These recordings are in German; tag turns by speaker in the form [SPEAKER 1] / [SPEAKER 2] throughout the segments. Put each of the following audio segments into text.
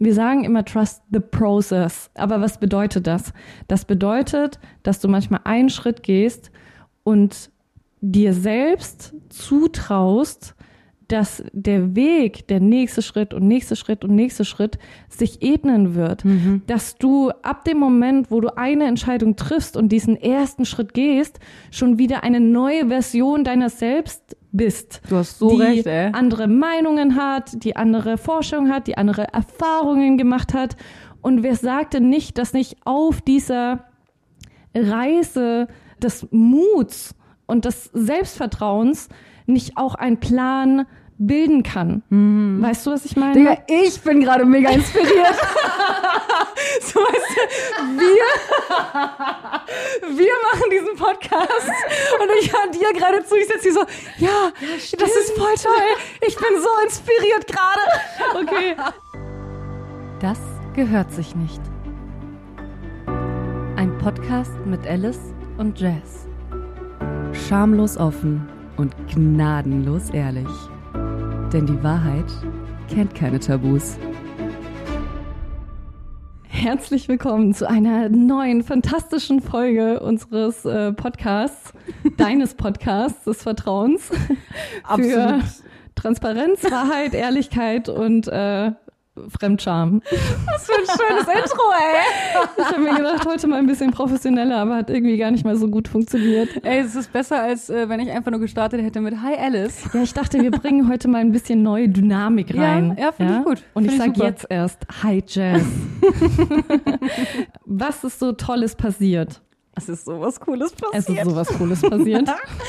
[SPEAKER 1] wir sagen immer trust the process. Aber was bedeutet das? Das bedeutet, dass du manchmal einen Schritt gehst und dir selbst zutraust, dass der Weg, der nächste Schritt und nächste Schritt und nächste Schritt sich ebnen wird. Mhm. Dass du ab dem Moment, wo du eine Entscheidung triffst und diesen ersten Schritt gehst, schon wieder eine neue Version deiner selbst bist.
[SPEAKER 2] Du hast so
[SPEAKER 1] die
[SPEAKER 2] recht, ey.
[SPEAKER 1] andere Meinungen hat, die andere Forschung hat, die andere Erfahrungen gemacht hat. Und wer sagte nicht, dass nicht auf dieser Reise des Muts und des Selbstvertrauens nicht auch ein Plan bilden kann. Mhm. Weißt du, was ich meine?
[SPEAKER 2] Digga, ich bin gerade mega inspiriert. so, weißt du, wir, wir machen diesen Podcast und ich höre dir gerade zu, ich sitze hier so, ja, ja das ist voll toll. Ich bin so inspiriert gerade.
[SPEAKER 1] Okay.
[SPEAKER 3] Das gehört sich nicht. Ein Podcast mit Alice und Jazz. Schamlos offen und gnadenlos ehrlich. Denn die Wahrheit kennt keine Tabus.
[SPEAKER 1] Herzlich willkommen zu einer neuen fantastischen Folge unseres äh, Podcasts, deines Podcasts des Vertrauens.
[SPEAKER 2] Absolut.
[SPEAKER 1] Für Transparenz, Wahrheit, Ehrlichkeit und äh, Fremdscham.
[SPEAKER 2] Was für ein schönes Intro, ey.
[SPEAKER 1] Ich habe mir gedacht, heute mal ein bisschen professioneller, aber hat irgendwie gar nicht mal so gut funktioniert.
[SPEAKER 2] Ey, es ist besser, als äh, wenn ich einfach nur gestartet hätte mit Hi Alice.
[SPEAKER 1] Ja, ich dachte, wir bringen heute mal ein bisschen neue Dynamik rein.
[SPEAKER 2] Ja, ja finde ich gut.
[SPEAKER 1] Und
[SPEAKER 2] Find
[SPEAKER 1] ich sage jetzt erst Hi Jazz. Was ist so Tolles passiert?
[SPEAKER 2] Es ist sowas Cooles passiert.
[SPEAKER 1] Es ist sowas Cooles passiert.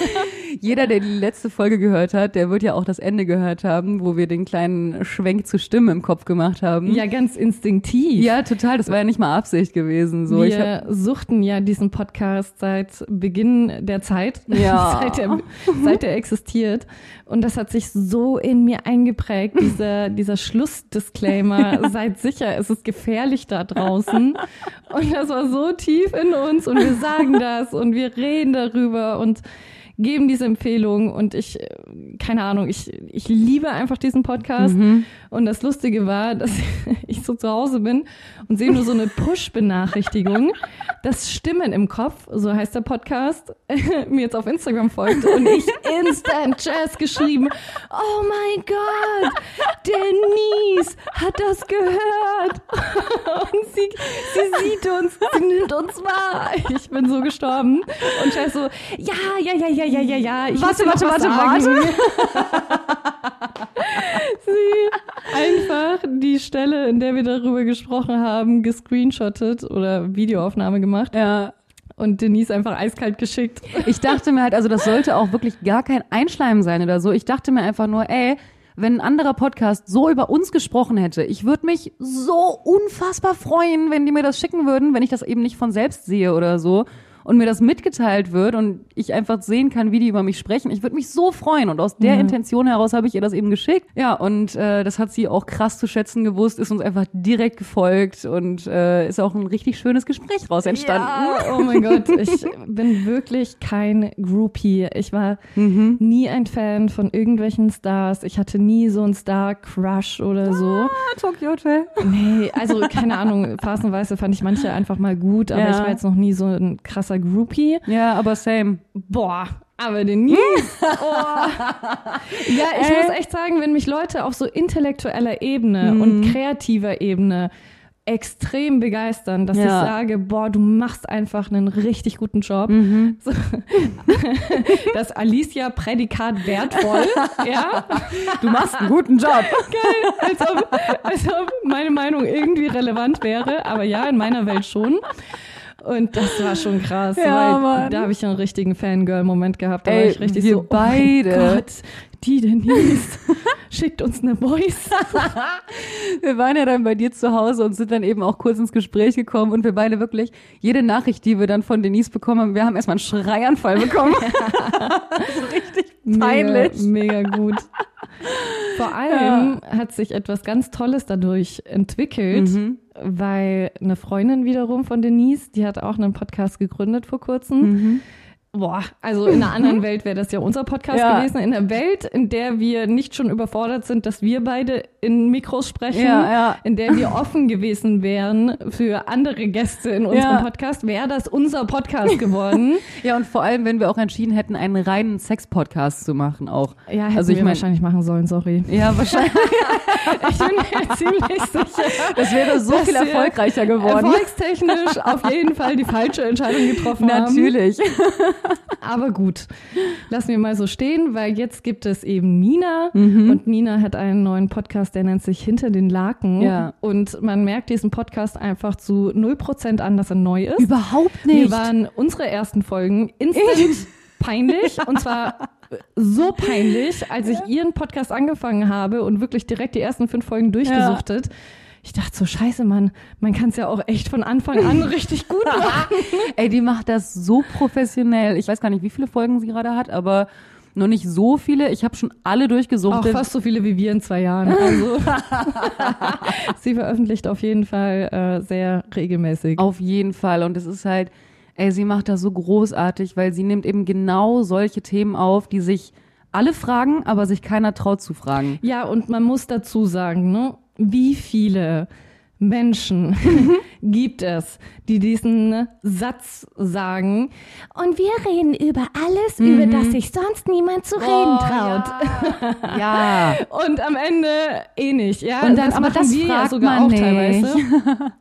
[SPEAKER 2] Jeder, der die letzte Folge gehört hat, der wird ja auch das Ende gehört haben, wo wir den kleinen Schwenk zur Stimme im Kopf gemacht haben.
[SPEAKER 1] Ja, ganz instinktiv.
[SPEAKER 2] Ja, total. Das war ja nicht mal Absicht gewesen. So,
[SPEAKER 1] wir suchten ja diesen Podcast seit Beginn der Zeit,
[SPEAKER 2] Ja.
[SPEAKER 1] seit, er, seit er existiert. Und das hat sich so in mir eingeprägt, dieser, dieser Schlussdisclaimer. Seid sicher, es ist gefährlich da draußen. Und das war so tief in uns und wir sagen das und wir reden darüber und geben diese Empfehlung und ich, keine Ahnung, ich, ich liebe einfach diesen Podcast. Und das Lustige war, dass ich so zu Hause bin und sehe nur so eine Push-Benachrichtigung, dass Stimmen im Kopf, so heißt der Podcast, mir jetzt auf Instagram folgt und ich instant Jazz geschrieben. Oh mein Gott, Denise hat das gehört. Und sie, sie sieht uns, sie nimmt uns wahr. Ich bin so gestorben. Und Jazz so, ja, ja, ja, ja, ja, ja, ja. Ich
[SPEAKER 2] Warte, warte,
[SPEAKER 1] was
[SPEAKER 2] warte,
[SPEAKER 1] sagen. Sie einfach die Stelle, in der wir darüber gesprochen haben, gescreenshottet oder Videoaufnahme gemacht
[SPEAKER 2] ja.
[SPEAKER 1] und Denise einfach eiskalt geschickt.
[SPEAKER 2] Ich dachte mir halt, also das sollte auch wirklich gar kein Einschleimen sein oder so. Ich dachte mir einfach nur, ey, wenn ein anderer Podcast so über uns gesprochen hätte, ich würde mich so unfassbar freuen, wenn die mir das schicken würden, wenn ich das eben nicht von selbst sehe oder so und mir das mitgeteilt wird und ich einfach sehen kann, wie die über mich sprechen. Ich würde mich so freuen und aus der Intention heraus habe ich ihr das eben geschickt. Ja, und äh, das hat sie auch krass zu schätzen gewusst, ist uns einfach direkt gefolgt und äh, ist auch ein richtig schönes Gespräch raus entstanden.
[SPEAKER 1] Ja, oh mein Gott, ich bin wirklich kein Groupie. Ich war nie ein Fan von irgendwelchen Stars. Ich hatte nie so einen Star-Crush oder so.
[SPEAKER 2] Ah, Tokyo Hotel.
[SPEAKER 1] Nee, also keine Ahnung, phasenweise fand ich manche einfach mal gut, aber
[SPEAKER 2] Ja.
[SPEAKER 1] ich war jetzt noch nie so ein krasser Groupie.
[SPEAKER 2] Ja, aber same.
[SPEAKER 1] Boah, aber Denise. Oh. Ja, ich
[SPEAKER 2] Ey.
[SPEAKER 1] muss echt sagen, wenn mich Leute auf so intellektueller Ebene und kreativer Ebene extrem begeistern, dass
[SPEAKER 2] Ja.
[SPEAKER 1] ich sage, boah, du machst einfach einen richtig guten Job. So, das Alicia-Prädikat wertvoll, ja,
[SPEAKER 2] Du machst einen guten Job.
[SPEAKER 1] geil, als ob, als ob meine Meinung irgendwie relevant wäre, aber ja, in meiner Welt schon. Und das war schon krass,
[SPEAKER 2] Ja,
[SPEAKER 1] da habe ich einen richtigen Fangirl-Moment gehabt. Da war
[SPEAKER 2] Ey,
[SPEAKER 1] ich richtig
[SPEAKER 2] wir
[SPEAKER 1] so,
[SPEAKER 2] beide.
[SPEAKER 1] oh mein Gott, die Denise schickt uns eine Voice.
[SPEAKER 2] Wir waren ja dann bei dir zu Hause und sind dann eben auch kurz ins Gespräch gekommen und wir beide wirklich, jede Nachricht, die wir dann von Denise bekommen haben, wir haben erstmal einen Schreianfall bekommen. richtig peinlich.
[SPEAKER 1] Mega, mega gut. Vor allem hat sich etwas ganz Tolles dadurch entwickelt,
[SPEAKER 2] Mhm.
[SPEAKER 1] weil eine Freundin wiederum von Denise, die hat auch einen Podcast gegründet vor kurzem.
[SPEAKER 2] Mhm.
[SPEAKER 1] Boah, also in einer anderen Welt wäre das ja unser Podcast
[SPEAKER 2] Ja.
[SPEAKER 1] gewesen. In der Welt, in der wir nicht schon überfordert sind, dass wir beide in Mikros sprechen,
[SPEAKER 2] Ja, ja.
[SPEAKER 1] in der wir offen gewesen wären für andere Gäste in unserem. Podcast, wäre das unser Podcast geworden.
[SPEAKER 2] Ja, und vor allem, wenn wir auch entschieden hätten, einen reinen Sex-Podcast zu machen auch.
[SPEAKER 1] Ja, hätten
[SPEAKER 2] Also ich
[SPEAKER 1] wir
[SPEAKER 2] mein-
[SPEAKER 1] wahrscheinlich machen sollen, sorry.
[SPEAKER 2] Ja, wahrscheinlich.
[SPEAKER 1] Ich bin mir ziemlich sicher.
[SPEAKER 2] Das wäre so viel erfolgreicher geworden.
[SPEAKER 1] Erfolgstechnisch auf jeden Fall die falsche Entscheidung getroffen haben.
[SPEAKER 2] Natürlich.
[SPEAKER 1] Aber gut, lassen wir mal so stehen, weil jetzt gibt es eben Nina
[SPEAKER 2] Mhm.
[SPEAKER 1] und Nina hat einen neuen Podcast, der nennt sich Hinter den Laken.
[SPEAKER 2] Ja.
[SPEAKER 1] Und man merkt diesen Podcast einfach zu 0% an, dass er neu ist.
[SPEAKER 2] Überhaupt
[SPEAKER 1] Wir waren unsere ersten Folgen instant peinlich und zwar so peinlich, als ich ihren Podcast angefangen habe und wirklich direkt die ersten fünf Folgen durchgesuchtet. Ich dachte so, scheiße, Mann, man kann es ja auch echt von Anfang an richtig gut machen.
[SPEAKER 2] Ey, die macht das so professionell. Ich weiß gar nicht, wie viele Folgen sie gerade hat, aber noch nicht so viele. Ich habe schon alle
[SPEAKER 1] Auch
[SPEAKER 2] durchgesuchtet.
[SPEAKER 1] fast so viele wie wir in zwei Jahren. Also sie veröffentlicht auf jeden Fall äh, sehr regelmäßig.
[SPEAKER 2] Auf jeden Fall. Und es ist halt, ey, sie macht das so großartig, weil sie nimmt eben genau solche Themen auf, die sich alle fragen, aber sich keiner traut zu fragen.
[SPEAKER 1] Ja, und man muss dazu sagen, ne, wie viele Menschen gibt es, die diesen Satz sagen. Und wir reden über alles, über das sich sonst niemand zu reden traut.
[SPEAKER 2] Ja.
[SPEAKER 1] Und am Ende eh nicht, ja.
[SPEAKER 2] Und dann-
[SPEAKER 1] das
[SPEAKER 2] aber das
[SPEAKER 1] wir ja
[SPEAKER 2] fragt
[SPEAKER 1] sogar
[SPEAKER 2] man
[SPEAKER 1] auch
[SPEAKER 2] nicht.
[SPEAKER 1] teilweise.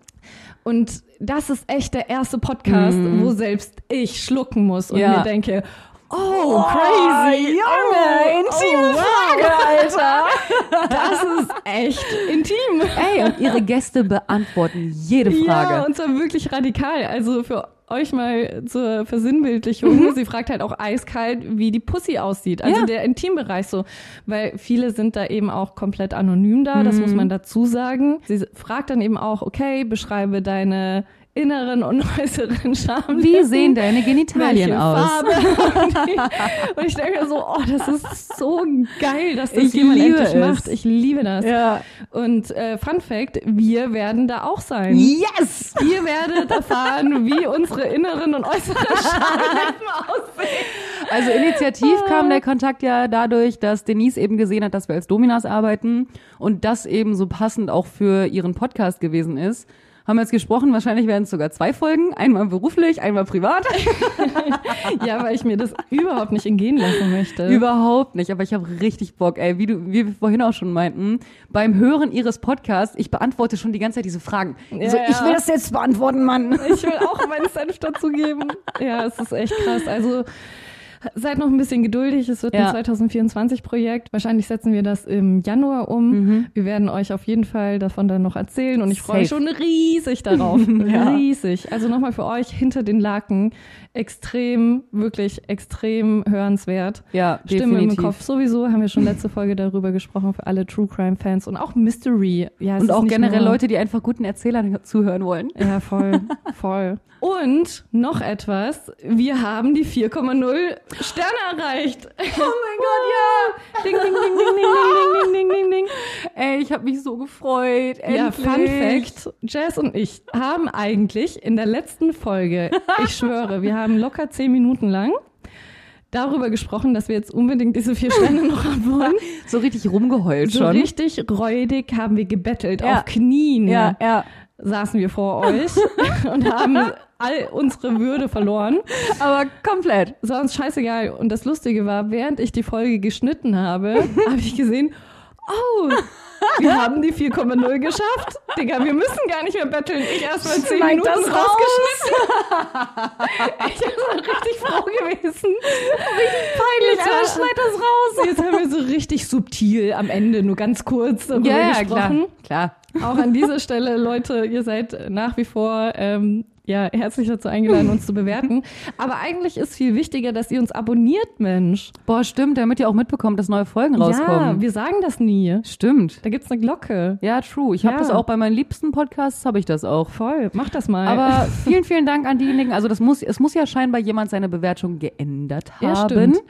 [SPEAKER 1] Und das ist echt der erste Podcast, wo selbst ich schlucken muss und
[SPEAKER 2] Mhm. Ja.
[SPEAKER 1] mir denke, oh, crazy.
[SPEAKER 2] Junge, intime
[SPEAKER 1] Frage, Alter. Das ist echt intim.
[SPEAKER 2] Ey, und ihre Gäste beantworten jede Frage.
[SPEAKER 1] Ja, und zwar wirklich radikal. Also für euch mal zur Versinnbildlichung. Sie fragt halt auch eiskalt, wie die Pussy aussieht. Also
[SPEAKER 2] Ja.
[SPEAKER 1] der Intimbereich so. Weil viele sind da eben auch komplett anonym da. Das
[SPEAKER 2] Mhm.
[SPEAKER 1] muss man dazu sagen. Sie fragt dann eben auch, okay, beschreibe deine inneren und äußeren Schamlippen.
[SPEAKER 2] Wie sehen deine Genitalien aus?
[SPEAKER 1] Und ich, und ich denke mir so, oh, das ist so geil, dass das
[SPEAKER 2] Ich
[SPEAKER 1] jemand
[SPEAKER 2] liebe
[SPEAKER 1] endlich
[SPEAKER 2] es.
[SPEAKER 1] macht. Ich liebe das.
[SPEAKER 2] Ja.
[SPEAKER 1] Und äh, Fun Fact, wir werden da auch sein.
[SPEAKER 2] Yes!
[SPEAKER 1] Ihr werdet erfahren, wie unsere inneren und äußeren Schamlippen aussehen.
[SPEAKER 2] Also initiativ kam der Kontakt ja dadurch, dass Denise eben gesehen hat, dass wir als Dominas arbeiten und das eben so passend auch für ihren Podcast gewesen ist. Haben wir jetzt gesprochen, wahrscheinlich werden es sogar zwei Folgen, einmal beruflich, einmal privat.
[SPEAKER 1] Ja, weil ich mir das überhaupt nicht entgehen lassen möchte.
[SPEAKER 2] Überhaupt nicht, aber ich habe richtig Bock, ey, wie du, wie wir vorhin auch schon meinten, beim Hören ihres Podcasts, ich beantworte schon die ganze Zeit diese Fragen.
[SPEAKER 1] Ja,
[SPEAKER 2] so,
[SPEAKER 1] ja.
[SPEAKER 2] ich will das jetzt beantworten, Mann.
[SPEAKER 1] Ich will auch meinen Senf dazugeben. Ja, es ist echt krass. Also seid noch ein bisschen geduldig. Es wird
[SPEAKER 2] Ja.
[SPEAKER 1] ein 2024-Projekt. Wahrscheinlich setzen wir das im Januar um. Wir werden euch auf jeden Fall davon dann noch erzählen und ich freue mich schon riesig darauf.
[SPEAKER 2] Ja.
[SPEAKER 1] Riesig. Also nochmal für euch hinter den Laken. Extrem, wirklich extrem hörenswert.
[SPEAKER 2] Ja,
[SPEAKER 1] Stimme
[SPEAKER 2] definitiv.
[SPEAKER 1] im Kopf sowieso, haben wir schon letzte Folge darüber gesprochen für alle True Crime Fans und auch Mystery. Ja,
[SPEAKER 2] Und auch generell Leute, die einfach guten Erzählern zuhören wollen.
[SPEAKER 1] ja, voll, voll. Und noch etwas, wir haben die 4,0 Sterne erreicht. Oh mein Gott, ja. Ding, ding, ding, ding, ding, ding, ding, ding, ding.
[SPEAKER 2] Ey, ich habe mich so gefreut.
[SPEAKER 1] Ja,
[SPEAKER 2] Endlich.
[SPEAKER 1] Fun Fact, Jazz und ich haben eigentlich in der letzten Folge, ich schwöre, wir haben locker zehn Minuten lang darüber gesprochen, dass wir jetzt unbedingt diese vier Sterne noch haben wollen.
[SPEAKER 2] So richtig rumgeheult
[SPEAKER 1] So
[SPEAKER 2] schon.
[SPEAKER 1] richtig räudig haben wir gebettelt,
[SPEAKER 2] Ja.
[SPEAKER 1] auf Knien.
[SPEAKER 2] Ja, ja.
[SPEAKER 1] saßen wir vor euch und haben all unsere Würde verloren.
[SPEAKER 2] Aber komplett.
[SPEAKER 1] Uns scheißegal. Und das Lustige war, während ich die Folge geschnitten habe, habe ich gesehen, oh, wir haben die 4,0 geschafft. Digga, wir müssen gar nicht mehr betteln. Ich erst mal 10
[SPEAKER 2] Schneid
[SPEAKER 1] Minuten
[SPEAKER 2] das raus.
[SPEAKER 1] rausgeschnitten. ich bin richtig froh gewesen. Richtig peinlich,
[SPEAKER 2] aber schneid das raus.
[SPEAKER 1] Jetzt haben wir so richtig subtil am Ende, nur ganz kurz darüber
[SPEAKER 2] Ja, ja,
[SPEAKER 1] gesprochen.
[SPEAKER 2] klar. Klar.
[SPEAKER 1] Auch an dieser Stelle, Leute, ihr seid nach wie vor ähm, ja, herzlich dazu eingeladen, uns zu bewerten. Aber eigentlich ist viel wichtiger, dass ihr uns abonniert, Mensch.
[SPEAKER 2] Boah, stimmt, damit ihr auch mitbekommt, dass neue Folgen
[SPEAKER 1] Ja,
[SPEAKER 2] rauskommen.
[SPEAKER 1] wir sagen das nie.
[SPEAKER 2] stimmt.
[SPEAKER 1] Da gibt's eine Glocke.
[SPEAKER 2] Ja, true. Ich habe
[SPEAKER 1] Ja.
[SPEAKER 2] das auch bei meinen liebsten Podcasts, habe ich das auch.
[SPEAKER 1] Voll, mach das mal.
[SPEAKER 2] Aber vielen, vielen Dank an diejenigen. Also das muss, es muss ja scheinbar jemand seine Bewertung geändert
[SPEAKER 1] Ja,
[SPEAKER 2] haben.
[SPEAKER 1] stimmt.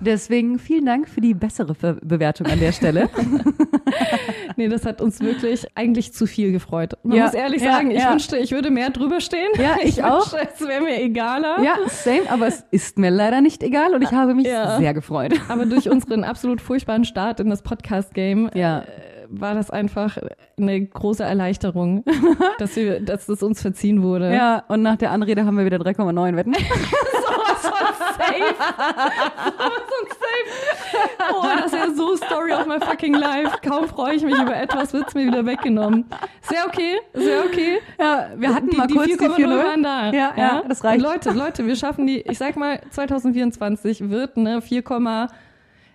[SPEAKER 2] Deswegen vielen Dank für die bessere Bewertung an der Stelle.
[SPEAKER 1] nee, das hat uns wirklich eigentlich zu viel gefreut. Man
[SPEAKER 2] Ja,
[SPEAKER 1] muss ehrlich
[SPEAKER 2] ja,
[SPEAKER 1] sagen, ich
[SPEAKER 2] ja.
[SPEAKER 1] wünschte, ich würde mehr drüber stehen.
[SPEAKER 2] Ja, ich auch.
[SPEAKER 1] Es wäre mir egaler.
[SPEAKER 2] Ja, same, aber es ist mir leider nicht egal und ich habe mich
[SPEAKER 1] Ja.
[SPEAKER 2] sehr gefreut.
[SPEAKER 1] Aber durch unseren absolut furchtbaren Start in das Podcast-Game
[SPEAKER 2] Ja.
[SPEAKER 1] äh, war das einfach eine große Erleichterung, dass, wir, dass es uns verziehen wurde.
[SPEAKER 2] Ja, und nach der Anrede haben wir wieder 3,9 Wetten.
[SPEAKER 1] Von safe. Safe. Oh, das ist ja so Story of my fucking life. Kaum freue ich mich über etwas, wird's mir wieder weggenommen. Sehr okay, sehr okay.
[SPEAKER 2] Ja, wir hatten
[SPEAKER 1] die,
[SPEAKER 2] mal
[SPEAKER 1] die
[SPEAKER 2] kurz die
[SPEAKER 1] 4,0
[SPEAKER 2] 4,0.
[SPEAKER 1] waren da.
[SPEAKER 2] Ja, ja, das reicht.
[SPEAKER 1] Und Leute, Leute, wir schaffen die, ich sag mal, 2024 wird eine 4,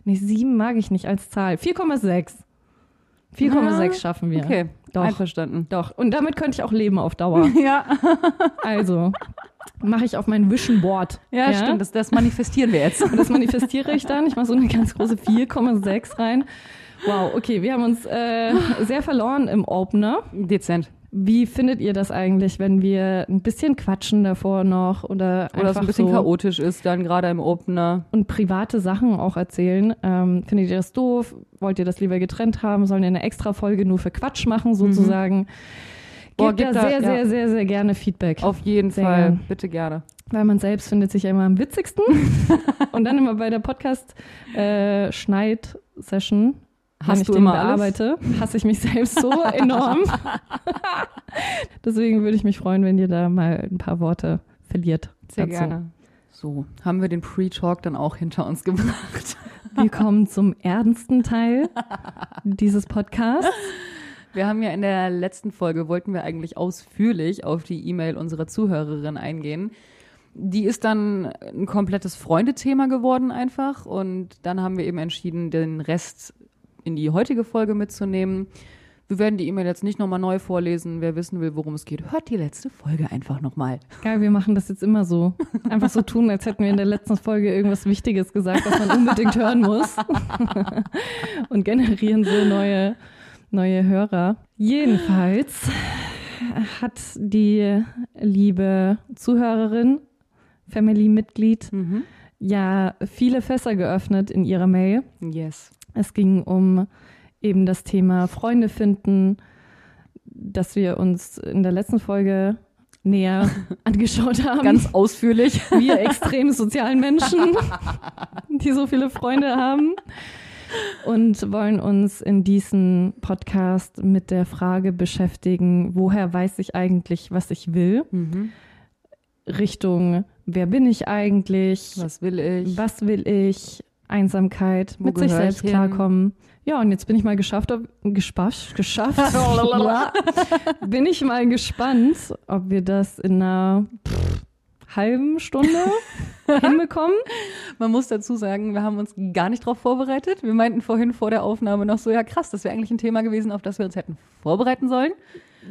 [SPEAKER 1] nee, 7 mag ich nicht als Zahl. 4,6. 4,6
[SPEAKER 2] Ah,
[SPEAKER 1] schaffen wir.
[SPEAKER 2] Okay,
[SPEAKER 1] Doch.
[SPEAKER 2] einverstanden.
[SPEAKER 1] Doch. Und damit könnte ich auch leben auf Dauer.
[SPEAKER 2] Ja,
[SPEAKER 1] Also, mache ich auf mein Vision Board.
[SPEAKER 2] ja, stimmt, das, das manifestieren wir jetzt.
[SPEAKER 1] Das manifestiere ich dann. Ich mache so eine ganz große 4,6 rein. Wow, okay, wir haben uns äh, sehr verloren im Opener.
[SPEAKER 2] Dezent.
[SPEAKER 1] Wie findet ihr das eigentlich, wenn wir ein bisschen quatschen davor noch oder,
[SPEAKER 2] Oder es ein bisschen
[SPEAKER 1] so
[SPEAKER 2] chaotisch ist, dann gerade im Opener.
[SPEAKER 1] und private Sachen auch erzählen? Ähm, findet ihr das doof? Wollt ihr das lieber getrennt haben? Sollen wir eine extra Folge nur für Quatsch machen sozusagen?
[SPEAKER 2] Mhm. Boah, gib
[SPEAKER 1] da
[SPEAKER 2] da-
[SPEAKER 1] sehr,
[SPEAKER 2] ja.
[SPEAKER 1] sehr, sehr, sehr gerne Feedback.
[SPEAKER 2] Auf jeden
[SPEAKER 1] Sehr
[SPEAKER 2] Fall.
[SPEAKER 1] gern.
[SPEAKER 2] Bitte gerne.
[SPEAKER 1] Weil man selbst findet sich ja immer am witzigsten. und dann immer bei der Podcast-Schneid-Session, wenn
[SPEAKER 2] Hast
[SPEAKER 1] ich
[SPEAKER 2] du
[SPEAKER 1] den
[SPEAKER 2] immer alles?
[SPEAKER 1] bearbeite, hasse ich mich selbst so enorm. Deswegen würde ich mich freuen, wenn ihr da mal ein paar Worte verliert.
[SPEAKER 2] Sehr
[SPEAKER 1] dazu.
[SPEAKER 2] gerne. So, haben wir den Pre-Talk dann auch hinter uns gebracht.
[SPEAKER 1] Wir kommen zum ernsten Teil dieses Podcasts.
[SPEAKER 2] Wir haben ja in der letzten Folge, wollten wir eigentlich ausführlich auf die E-Mail unserer Zuhörerin eingehen. Die ist dann ein komplettes Freundethema geworden einfach und dann haben wir eben entschieden, den Rest in die heutige Folge mitzunehmen. Wir werden die E-Mail jetzt nicht nochmal neu vorlesen. Wer wissen will, worum es geht, hört die letzte Folge einfach nochmal.
[SPEAKER 1] Geil, wir machen das jetzt immer so. Einfach so tun, als hätten wir in der letzten Folge irgendwas Wichtiges gesagt, was man unbedingt hören muss. Und generieren so neue, neue Hörer. Jedenfalls hat die liebe Zuhörerin, Family-Mitglied,
[SPEAKER 2] Mhm.
[SPEAKER 1] ja viele Fässer geöffnet in ihrer Mail.
[SPEAKER 2] Yes.
[SPEAKER 1] Es ging um eben das Thema Freunde finden, das wir uns in der letzten Folge näher angeschaut haben.
[SPEAKER 2] Ganz ausführlich.
[SPEAKER 1] wir extrem sozialen Menschen, die so viele Freunde haben. Und wollen uns in diesem Podcast mit der Frage beschäftigen, woher weiß ich eigentlich, was ich will?
[SPEAKER 2] Mhm.
[SPEAKER 1] Richtung, wer bin ich eigentlich?
[SPEAKER 2] Was will ich?
[SPEAKER 1] Was will ich? Einsamkeit,
[SPEAKER 2] Wo
[SPEAKER 1] mit sich selbst klarkommen. Ja, und jetzt bin ich mal geschafft, ob, gespasch, geschafft. bin ich mal gespannt, ob wir das in einer pff, halben Stunde hinbekommen.
[SPEAKER 2] Man muss dazu sagen, wir haben uns gar nicht darauf vorbereitet. Wir meinten vorhin vor der Aufnahme noch so, ja krass, das wäre eigentlich ein Thema gewesen, auf das wir uns hätten vorbereiten sollen.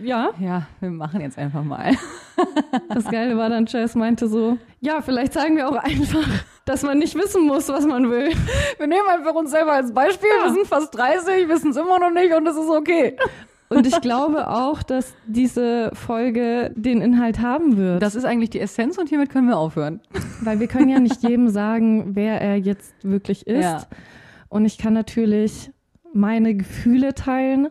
[SPEAKER 1] Ja,
[SPEAKER 2] Ja, wir machen jetzt einfach mal.
[SPEAKER 1] das Geile war dann, Jess meinte so, ja, vielleicht sagen wir auch einfach, dass man nicht wissen muss, was man will.
[SPEAKER 2] Wir nehmen einfach uns selber als Beispiel. Wir sind fast 30, wissen es immer noch nicht und es ist okay.
[SPEAKER 1] Und ich glaube auch, dass diese Folge den Inhalt haben wird.
[SPEAKER 2] Das ist eigentlich die Essenz und hiermit können wir aufhören.
[SPEAKER 1] Weil wir können ja nicht jedem sagen, wer er jetzt wirklich ist.
[SPEAKER 2] Ja.
[SPEAKER 1] Und ich kann natürlich meine Gefühle teilen,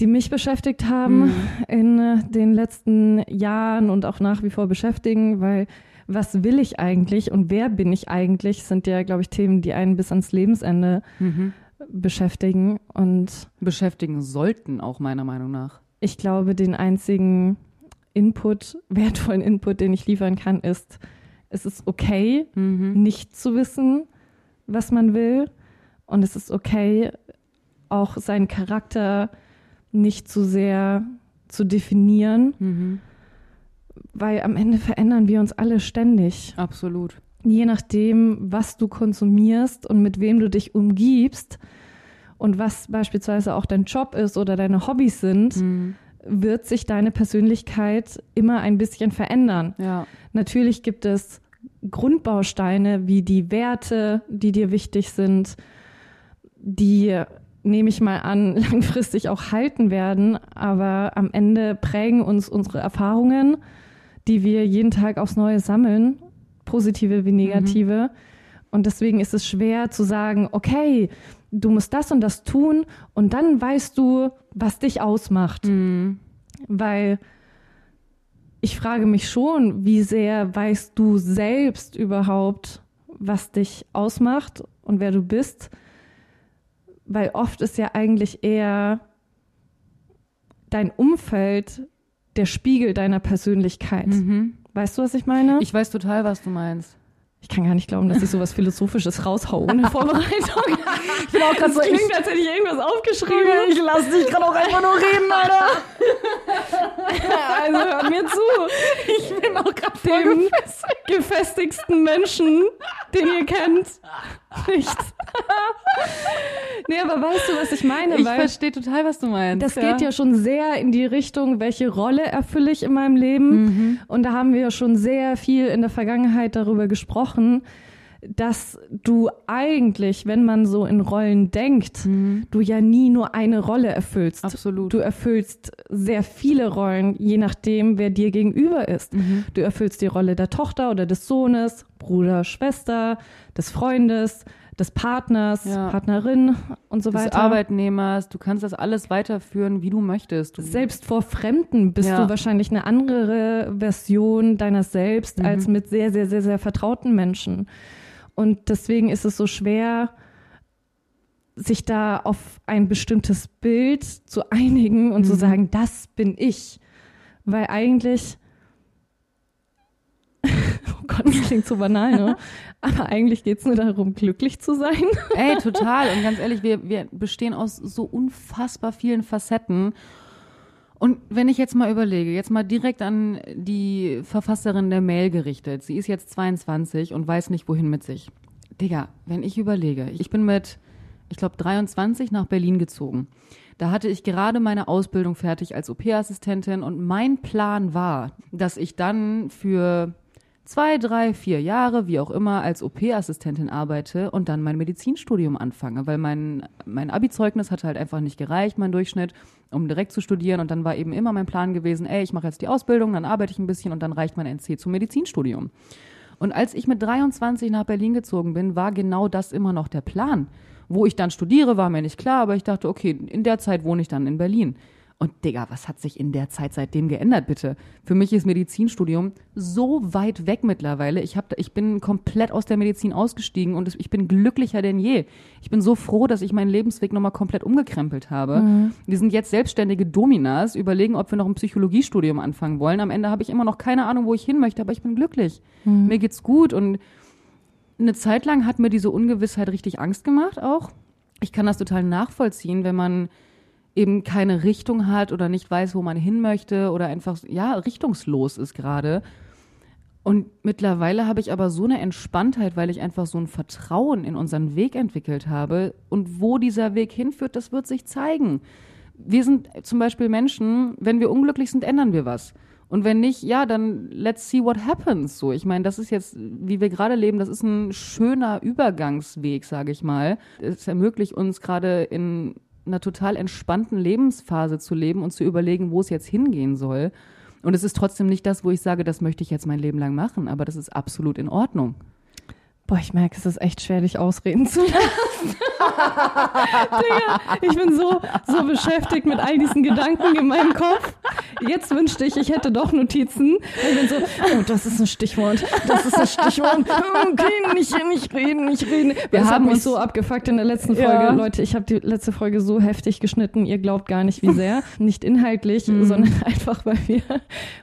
[SPEAKER 1] die mich beschäftigt haben
[SPEAKER 2] Mhm.
[SPEAKER 1] in äh, den letzten Jahren und auch nach wie vor beschäftigen, weil was will ich eigentlich und wer bin ich eigentlich, sind ja, glaube ich, Themen, die einen bis ans Lebensende beschäftigen. Und
[SPEAKER 2] Beschäftigen sollten auch meiner Meinung nach.
[SPEAKER 1] ich glaube, den einzigen Input, wertvollen Input, den ich liefern kann, ist, es ist okay, nicht zu wissen, was man will. Und es ist okay, auch seinen Charakter nicht zu sehr zu definieren, weil am Ende verändern wir uns alle ständig.
[SPEAKER 2] Absolut.
[SPEAKER 1] Je nachdem, was du konsumierst und mit wem du dich umgibst und was beispielsweise auch dein Job ist oder deine Hobbys sind, wird sich deine Persönlichkeit immer ein bisschen verändern.
[SPEAKER 2] Ja.
[SPEAKER 1] Natürlich gibt es Grundbausteine wie die Werte, die dir wichtig sind, die, nehme ich mal an, langfristig auch halten werden, aber am Ende prägen uns unsere Erfahrungen, die wir jeden Tag aufs Neue sammeln, positive wie negative. Und deswegen ist es schwer zu sagen, okay, du musst das und das tun und dann weißt du, was dich ausmacht. Weil ich frage mich schon, wie sehr weißt du selbst überhaupt, was dich ausmacht und wer du bist? Weil oft ist ja eigentlich eher dein Umfeld der Spiegel deiner Persönlichkeit.
[SPEAKER 2] Mhm.
[SPEAKER 1] Weißt du, was ich meine?
[SPEAKER 2] Ich weiß total, was du meinst.
[SPEAKER 1] Ich kann gar nicht glauben, dass ich sowas Philosophisches raushau ohne Vorbereitung.
[SPEAKER 2] Ich bin auch
[SPEAKER 1] Das klingt, als hätte ich irgendwas aufgeschrieben.
[SPEAKER 2] Ich lass dich gerade auch einfach nur reden, Alter.
[SPEAKER 1] Also hört mir zu.
[SPEAKER 2] Ich bin auch gerade
[SPEAKER 1] Dem gefestigsten Menschen, den ihr kennt. Nicht. nee, aber weißt du, was ich meine?
[SPEAKER 2] Ich verstehe total, was du meinst.
[SPEAKER 1] das geht ja schon sehr in die Richtung, welche Rolle erfülle ich in meinem Leben.
[SPEAKER 2] Mhm.
[SPEAKER 1] Und da haben wir ja schon sehr viel in der Vergangenheit darüber gesprochen, dass du eigentlich, wenn man so in Rollen denkt, du ja nie nur eine Rolle erfüllst.
[SPEAKER 2] Mhm. Absolut.
[SPEAKER 1] Du erfüllst sehr viele Rollen, je nachdem, wer dir gegenüber ist.
[SPEAKER 2] Mhm.
[SPEAKER 1] Du erfüllst die Rolle der Tochter oder des Sohnes, Bruder, Schwester, des Freundes, des Partners,
[SPEAKER 2] Ja.
[SPEAKER 1] Partnerin und so
[SPEAKER 2] des
[SPEAKER 1] weiter.
[SPEAKER 2] Arbeitnehmers, du kannst das alles weiterführen, wie du möchtest. Du,
[SPEAKER 1] Selbst vor Fremden bist
[SPEAKER 2] Ja.
[SPEAKER 1] du wahrscheinlich eine andere Version deiner selbst
[SPEAKER 2] Mhm.
[SPEAKER 1] als mit sehr, sehr, sehr, sehr vertrauten Menschen. Und deswegen ist es so schwer, sich da auf ein bestimmtes Bild zu einigen und zu
[SPEAKER 2] Mhm.
[SPEAKER 1] sagen, das bin ich. Weil eigentlich, oh Gott, das klingt so banal, ne? Aber eigentlich geht es nur darum, glücklich zu sein.
[SPEAKER 2] Ey, total. Und ganz ehrlich, wir, wir bestehen aus so unfassbar vielen Facetten. Und wenn ich jetzt mal überlege, jetzt mal direkt an die Verfasserin der Mail gerichtet. Sie ist jetzt 22 und weiß nicht, wohin mit sich. Digga, wenn ich überlege, ich bin mit, ich glaube, 23 nach Berlin gezogen. Da hatte ich gerade meine Ausbildung fertig als OP-Assistentin und mein Plan war, dass ich dann für zwei, drei, vier Jahre, wie auch immer, als OP-Assistentin arbeite und dann mein Medizinstudium anfange, weil mein, mein Abi-Zeugnis hatte halt einfach nicht gereicht, mein Durchschnitt, um direkt zu studieren. Und dann war eben immer mein Plan gewesen, ey, ich mache jetzt die Ausbildung, dann arbeite ich ein bisschen und dann reicht mein NC zum Medizinstudium. Und als ich mit 23 nach Berlin gezogen bin, war genau das immer noch der Plan. Wo ich dann studiere, war mir nicht klar, aber ich dachte, okay, in der Zeit wohne ich dann in Berlin. Und Digga, was hat sich in der Zeit seitdem geändert, bitte? Für mich ist Medizinstudium so weit weg mittlerweile. Ich, hab, ich bin komplett aus der Medizin ausgestiegen und ich bin glücklicher denn je. Ich bin so froh, dass ich meinen Lebensweg nochmal komplett umgekrempelt habe. Wir sind jetzt selbstständige Dominas, überlegen, ob wir noch ein Psychologiestudium anfangen wollen. Am Ende habe ich immer noch keine Ahnung, wo ich hin möchte, aber ich bin glücklich. Mir geht's gut und eine Zeit lang hat mir diese Ungewissheit richtig Angst gemacht auch. Ich kann das total nachvollziehen, wenn man eben keine Richtung hat oder nicht weiß, wo man hin möchte oder einfach, ja, richtungslos ist gerade. Und mittlerweile habe ich aber so eine Entspanntheit, weil ich einfach so ein Vertrauen in unseren Weg entwickelt habe. Und wo dieser Weg hinführt, das wird sich zeigen. Wir sind zum Beispiel Menschen, wenn wir unglücklich sind, ändern wir was. Und wenn nicht, ja, dann let's see what happens. So, ich meine, das ist jetzt, wie wir gerade leben, das ist ein schöner Übergangsweg, sage ich mal. Es ermöglicht uns gerade in einer total entspannten Lebensphase zu leben und zu überlegen, wo es jetzt hingehen soll. Und es ist trotzdem nicht das, wo ich sage, das möchte ich jetzt mein Leben lang machen, aber das ist absolut in Ordnung.
[SPEAKER 1] Boah, ich merke, es ist echt schwer, dich ausreden zu lassen. Digga, ich bin so, so beschäftigt mit all diesen Gedanken in meinem Kopf. Jetzt wünschte ich, ich hätte doch Notizen. Ich bin so, oh, das ist ein Stichwort, das ist ein Stichwort. Okay, nicht, nicht reden, nicht reden. Wir
[SPEAKER 2] Das
[SPEAKER 1] haben uns
[SPEAKER 2] mich-
[SPEAKER 1] so abgefuckt in der letzten Folge.
[SPEAKER 2] Ja.
[SPEAKER 1] Leute, ich habe die letzte Folge so heftig geschnitten, ihr glaubt gar nicht, wie sehr. Nicht inhaltlich, sondern einfach, weil wir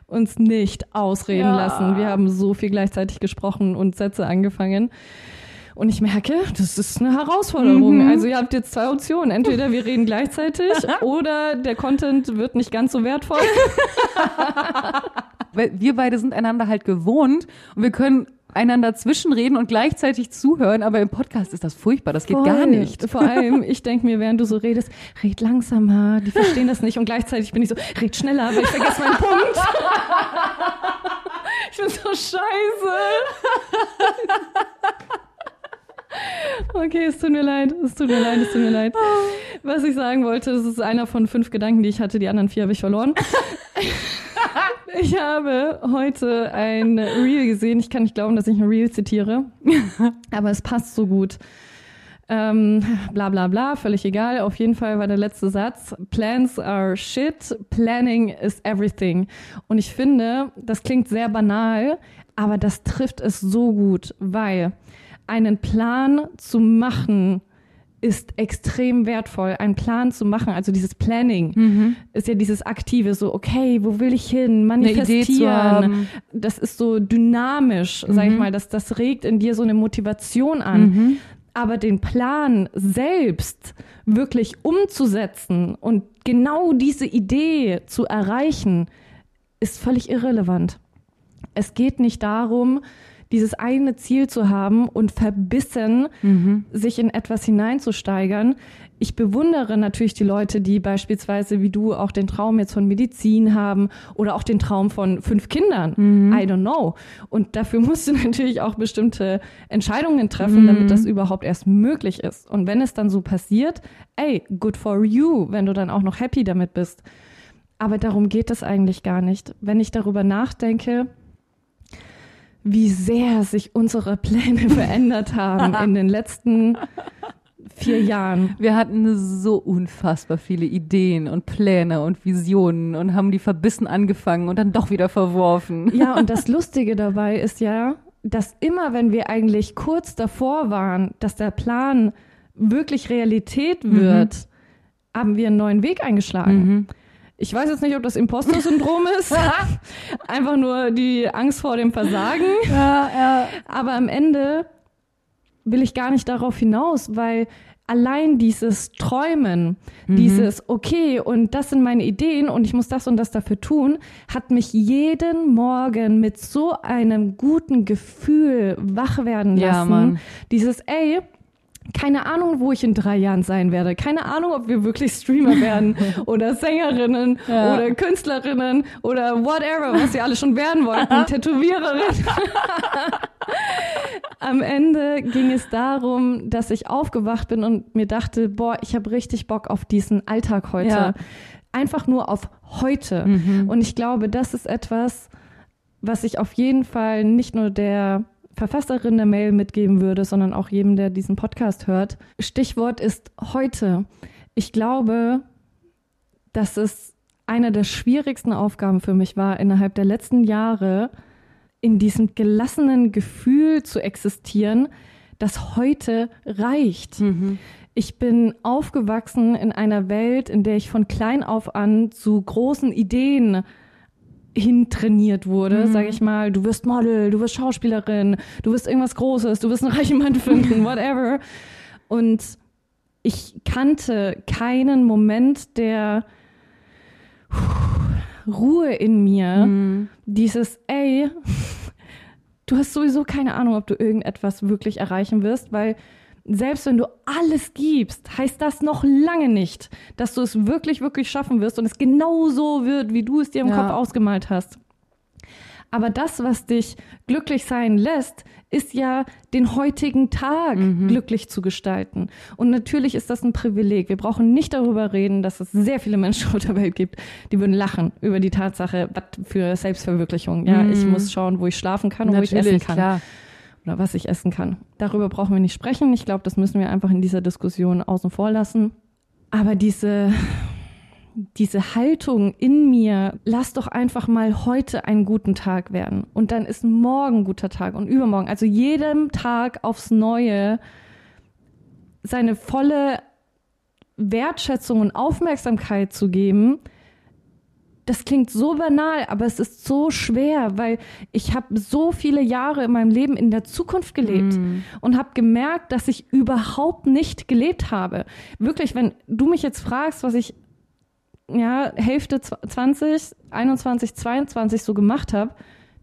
[SPEAKER 1] uns nicht ausreden
[SPEAKER 2] Ja.
[SPEAKER 1] lassen. Wir haben so viel gleichzeitig gesprochen und Sätze angefangen. Und ich merke, das ist eine Herausforderung.
[SPEAKER 2] Mhm.
[SPEAKER 1] Also ihr habt jetzt zwei Optionen. Entweder wir reden gleichzeitig oder der Content wird nicht ganz so wertvoll.
[SPEAKER 2] Weil wir beide sind einander halt gewohnt und wir können einander zwischenreden und gleichzeitig zuhören, aber im Podcast ist das furchtbar, das geht gar
[SPEAKER 1] Voll.
[SPEAKER 2] nicht.
[SPEAKER 1] Vor allem, ich denke mir, während du so redest, red langsamer, die verstehen das nicht. Und gleichzeitig bin ich so, red schneller, weil ich vergesse meinen Punkt. ich bin so scheiße. Okay, es tut mir leid, es tut mir leid, es tut mir leid. Was ich sagen wollte, das ist einer von fünf Gedanken, die ich hatte, die anderen vier habe ich verloren. Ich habe heute ein Reel gesehen. Ich kann nicht glauben, dass ich ein Reel zitiere, aber es passt so gut. Ähm, bla bla bla, völlig egal. Auf jeden Fall war der letzte Satz, Plans are shit, planning is everything. Und ich finde, das klingt sehr banal, aber das trifft es so gut, weil einen Plan zu machen, ist extrem wertvoll, einen Plan zu machen. Also dieses Planning
[SPEAKER 2] Mhm.
[SPEAKER 1] ist ja dieses aktive, so okay, wo will ich hin, manifestieren. Das ist so dynamisch, sag ich
[SPEAKER 2] Mhm.
[SPEAKER 1] mal, das, das regt in dir so eine Motivation an.
[SPEAKER 2] Mhm.
[SPEAKER 1] Aber den Plan selbst wirklich umzusetzen und genau diese Idee zu erreichen, ist völlig irrelevant. Es geht nicht darum, dieses eine Ziel zu haben und verbissen
[SPEAKER 2] Mhm.
[SPEAKER 1] sich in etwas hineinzusteigern. Ich bewundere natürlich die Leute, die beispielsweise wie du auch den Traum jetzt von Medizin haben oder auch den Traum von fünf Kindern. I don't know. Und dafür musst du natürlich auch bestimmte Entscheidungen treffen, damit das überhaupt erst möglich ist. Und wenn es dann so passiert, ey, good for you, wenn du dann auch noch happy damit bist. Aber darum geht es eigentlich gar nicht. Wenn ich darüber nachdenke, wie sehr sich unsere Pläne verändert haben in den letzten vier Jahren.
[SPEAKER 2] Wir hatten so unfassbar viele Ideen und Pläne und Visionen und haben die verbissen angefangen und dann doch wieder verworfen.
[SPEAKER 1] Ja, und das Lustige dabei ist ja, dass immer, wenn wir eigentlich kurz davor waren, dass der Plan wirklich Realität wird, haben wir einen neuen Weg eingeschlagen.
[SPEAKER 2] Mhm.
[SPEAKER 1] Ich weiß jetzt nicht, ob das Imposter-Syndrom ist. Einfach nur die Angst vor dem Versagen.
[SPEAKER 2] Ja, ja.
[SPEAKER 1] Aber am Ende will ich gar nicht darauf hinaus, weil allein dieses Träumen, dieses, okay, und das sind meine Ideen und ich muss das und das dafür tun, hat mich jeden Morgen mit so einem guten Gefühl wach werden
[SPEAKER 2] Ja,
[SPEAKER 1] lassen.
[SPEAKER 2] Mann.
[SPEAKER 1] Dieses, ey, keine Ahnung, wo ich in drei Jahren sein werde. Keine Ahnung, ob wir wirklich Streamer werden oder Sängerinnen
[SPEAKER 2] Ja.
[SPEAKER 1] oder Künstlerinnen oder whatever, was ihr alle schon werden wollten. Tätowiererin. Am Ende ging es darum, dass ich aufgewacht bin und mir dachte, boah, ich habe richtig Bock auf diesen Alltag heute.
[SPEAKER 2] Ja.
[SPEAKER 1] Einfach nur auf heute.
[SPEAKER 2] Mhm.
[SPEAKER 1] Und ich glaube, das ist etwas, was ich auf jeden Fall nicht nur der Verfasserin der Mail mitgeben würde, sondern auch jedem, der diesen Podcast hört. Stichwort ist heute. Ich glaube, dass es eine der schwierigsten Aufgaben für mich war, innerhalb der letzten Jahre in diesem gelassenen Gefühl zu existieren, dass heute reicht.
[SPEAKER 2] Mhm.
[SPEAKER 1] Ich bin aufgewachsen in einer Welt, in der ich von klein auf an zu großen Ideen hintrainiert wurde,
[SPEAKER 2] Mhm.
[SPEAKER 1] sage ich mal, du wirst Model, du wirst Schauspielerin, du wirst irgendwas Großes, du wirst einen reichen Mann finden, whatever. Und ich kannte keinen Moment der Ruhe in mir,
[SPEAKER 2] Mhm.
[SPEAKER 1] dieses, ey, du hast sowieso keine Ahnung, ob du irgendetwas wirklich erreichen wirst, weil selbst wenn du alles gibst, heißt das noch lange nicht, dass du es wirklich, wirklich schaffen wirst und es genau so wird, wie du es dir im
[SPEAKER 2] Ja.
[SPEAKER 1] Kopf ausgemalt hast. Aber das, was dich glücklich sein lässt, ist ja den heutigen Tag glücklich zu gestalten. Und natürlich ist das ein Privileg. Wir brauchen nicht darüber reden, dass es sehr viele Menschen auf der Welt gibt, die würden lachen über die Tatsache, was für Selbstverwirklichung. Ja, ich muss schauen, wo ich schlafen kann und wo ich essen
[SPEAKER 2] Natürlich,
[SPEAKER 1] kann
[SPEAKER 2] klar.
[SPEAKER 1] Oder was ich essen kann. Darüber brauchen wir nicht sprechen. Ich glaube, das müssen wir einfach in dieser Diskussion außen vor lassen. Aber diese, diese Haltung in mir, lass doch einfach mal heute einen guten Tag werden. Und dann ist morgen ein guter Tag und übermorgen. Also jedem Tag aufs Neue seine volle Wertschätzung und Aufmerksamkeit zu geben, das klingt so banal, aber es ist so schwer, weil ich habe so viele Jahre in meinem Leben in der Zukunft gelebt
[SPEAKER 2] Mhm.
[SPEAKER 1] und habe gemerkt, dass ich überhaupt nicht gelebt habe. Wirklich, wenn du mich jetzt fragst, was ich ja Hälfte zw- 20, 21, 22 so gemacht habe,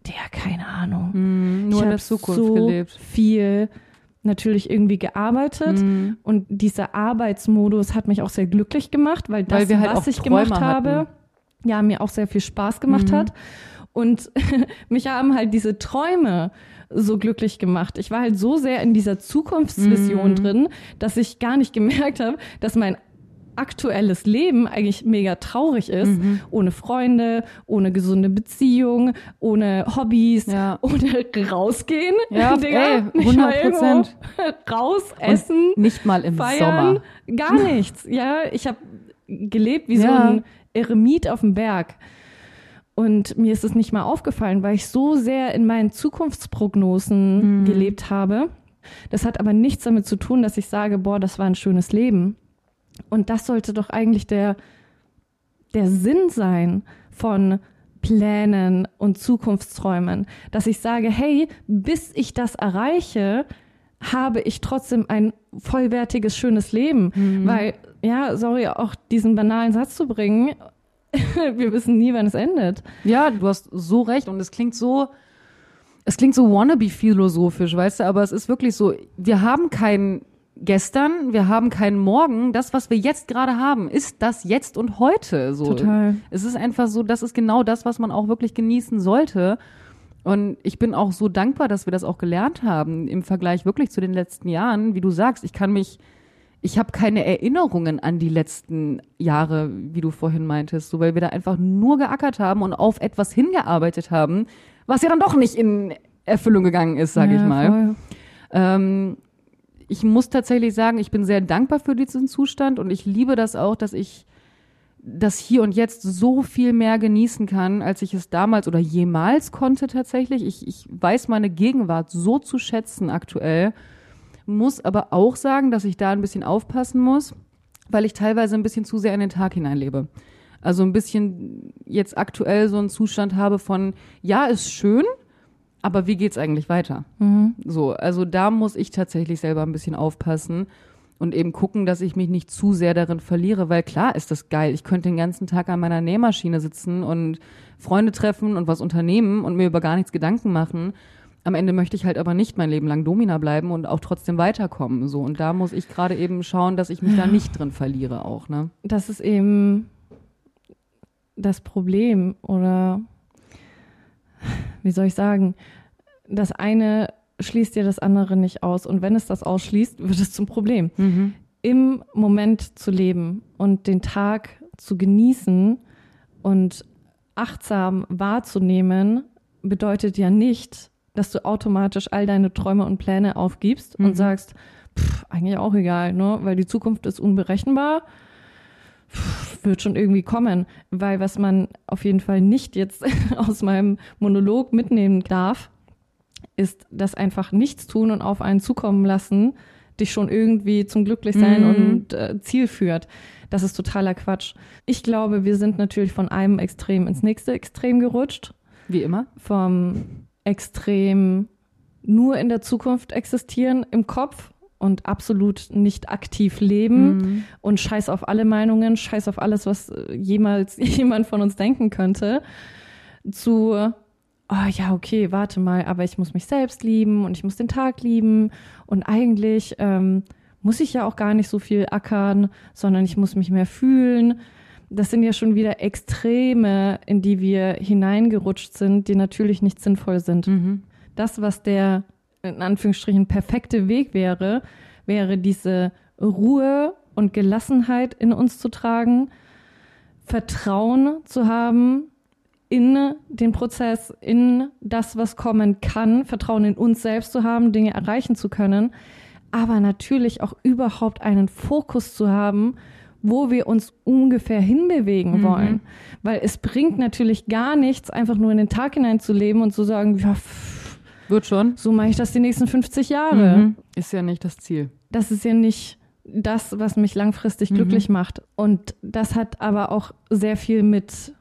[SPEAKER 1] der keine Ahnung.
[SPEAKER 2] Mhm. Nur
[SPEAKER 1] ich
[SPEAKER 2] in der Zukunft
[SPEAKER 1] so
[SPEAKER 2] gelebt.
[SPEAKER 1] viel natürlich irgendwie gearbeitet
[SPEAKER 2] Mhm.
[SPEAKER 1] und dieser Arbeitsmodus hat mich auch sehr glücklich gemacht, weil das,
[SPEAKER 2] Weil halt
[SPEAKER 1] was ich
[SPEAKER 2] Träume
[SPEAKER 1] gemacht habe,
[SPEAKER 2] hatten.
[SPEAKER 1] Ja, mir auch sehr viel Spaß gemacht
[SPEAKER 2] Mhm.
[SPEAKER 1] hat. Und mich haben halt diese Träume so glücklich gemacht. Ich war halt so sehr in dieser Zukunftsvision
[SPEAKER 2] Mhm.
[SPEAKER 1] drin, dass ich gar nicht gemerkt habe, dass mein aktuelles Leben eigentlich mega traurig ist,
[SPEAKER 2] Mhm.
[SPEAKER 1] ohne Freunde, ohne gesunde Beziehung, ohne Hobbys,
[SPEAKER 2] Ja.
[SPEAKER 1] ohne rausgehen.
[SPEAKER 2] Ja, ey,
[SPEAKER 1] nicht mal
[SPEAKER 2] 100%.
[SPEAKER 1] irgendwo Raus, essen,
[SPEAKER 2] Nicht mal im
[SPEAKER 1] feiern,
[SPEAKER 2] Sommer.
[SPEAKER 1] gar nichts. Ja, ich habe gelebt wie so
[SPEAKER 2] Ja.
[SPEAKER 1] ein Eremit auf dem Berg. Und mir ist es nicht mal aufgefallen, weil ich so sehr in meinen Zukunftsprognosen
[SPEAKER 2] Mhm.
[SPEAKER 1] gelebt habe. Das hat aber nichts damit zu tun, dass ich sage, boah, das war ein schönes Leben. Und das sollte doch eigentlich der, der Sinn sein von Plänen und Zukunftsträumen, dass ich sage, hey, bis ich das erreiche, habe ich trotzdem ein vollwertiges, schönes Leben. Weil, ja, sorry, auch diesen banalen Satz zu bringen, wir wissen nie, wann es endet.
[SPEAKER 2] Ja, du hast so recht und es klingt so, es klingt so wannabe philosophisch, weißt du, aber es ist wirklich so, wir haben kein gestern, wir haben keinen morgen, das, was wir jetzt gerade haben, ist das jetzt und heute, so.
[SPEAKER 1] Total.
[SPEAKER 2] Es ist einfach so, das ist genau das, was man auch wirklich genießen sollte. Und ich bin auch so dankbar, dass wir das auch gelernt haben im Vergleich wirklich zu den letzten Jahren. Wie du sagst, ich kann mich, ich habe keine Erinnerungen an die letzten Jahre, wie du vorhin meintest, so weil wir da einfach nur geackert haben und auf etwas hingearbeitet haben, was ja dann doch nicht in Erfüllung gegangen ist, sage
[SPEAKER 1] Ja,
[SPEAKER 2] ich mal. Ähm, ich muss tatsächlich sagen, ich bin sehr dankbar für diesen Zustand und ich liebe das auch, dass ich das hier und jetzt so viel mehr genießen kann, als ich es damals oder jemals konnte tatsächlich. Ich, ich weiß meine Gegenwart so zu schätzen aktuell, muss aber auch sagen, dass ich da ein bisschen aufpassen muss, weil ich teilweise ein bisschen zu sehr in den Tag hineinlebe. Also ein bisschen jetzt aktuell so einen Zustand habe von, ja, ist schön, aber wie geht's eigentlich weiter? So, also da muss ich tatsächlich selber ein bisschen aufpassen und eben gucken, dass ich mich nicht zu sehr darin verliere, weil klar ist das geil. Ich könnte den ganzen Tag an meiner Nähmaschine sitzen und Freunde treffen und was unternehmen und mir über gar nichts Gedanken machen. Am Ende möchte ich halt aber nicht mein Leben lang Domina bleiben und auch trotzdem weiterkommen. So, und da muss ich gerade eben schauen, dass ich mich da nicht drin verliere auch, ne?
[SPEAKER 1] das ist eben das Problem oder wie soll ich sagen, das eine schließt dir das andere nicht aus und wenn es das ausschließt, wird es zum Problem. Im Moment zu leben und den Tag zu genießen und achtsam wahrzunehmen, bedeutet ja nicht, dass du automatisch all deine Träume und Pläne aufgibst und sagst, pff, eigentlich auch egal, ne? weil die Zukunft ist unberechenbar wird schon irgendwie kommen, weil was man auf jeden Fall nicht jetzt aus meinem Monolog mitnehmen darf, ist das einfach nichts tun und auf einen zukommen lassen, dich schon irgendwie zum Glücklichsein
[SPEAKER 2] Mhm.
[SPEAKER 1] und äh, Ziel führt. Das ist totaler Quatsch. Ich glaube, wir sind natürlich von einem Extrem ins nächste Extrem gerutscht.
[SPEAKER 2] Wie immer.
[SPEAKER 1] Vom Extrem nur in der Zukunft existieren im Kopf und absolut nicht aktiv leben und scheiß auf alle Meinungen, scheiß auf alles, was äh, jemals jemand von uns denken könnte, zu, oh ja, okay, warte mal, aber ich muss mich selbst lieben und ich muss den Tag lieben und eigentlich ähm, muss ich ja auch gar nicht so viel ackern, sondern ich muss mich mehr fühlen. Das sind ja schon wieder Extreme, in die wir hineingerutscht sind, die natürlich nicht sinnvoll sind. Das, was der in Anführungsstrichen perfekte Weg wäre, wäre diese Ruhe und Gelassenheit in uns zu tragen, Vertrauen zu haben in den Prozess, in das, was kommen kann, Vertrauen in uns selbst zu haben, Dinge erreichen zu können, aber natürlich auch überhaupt einen Fokus zu haben, wo wir uns ungefähr hinbewegen wollen. Weil es bringt natürlich gar nichts, einfach nur in den Tag hineinzuleben und zu sagen, ja, pff,
[SPEAKER 2] Wird schon.
[SPEAKER 1] so mache ich das die nächsten 50 Jahre.
[SPEAKER 2] Mhm. Ist ja nicht das Ziel.
[SPEAKER 1] Das ist ja nicht das, was mich langfristig glücklich macht. Und das hat aber auch sehr viel mit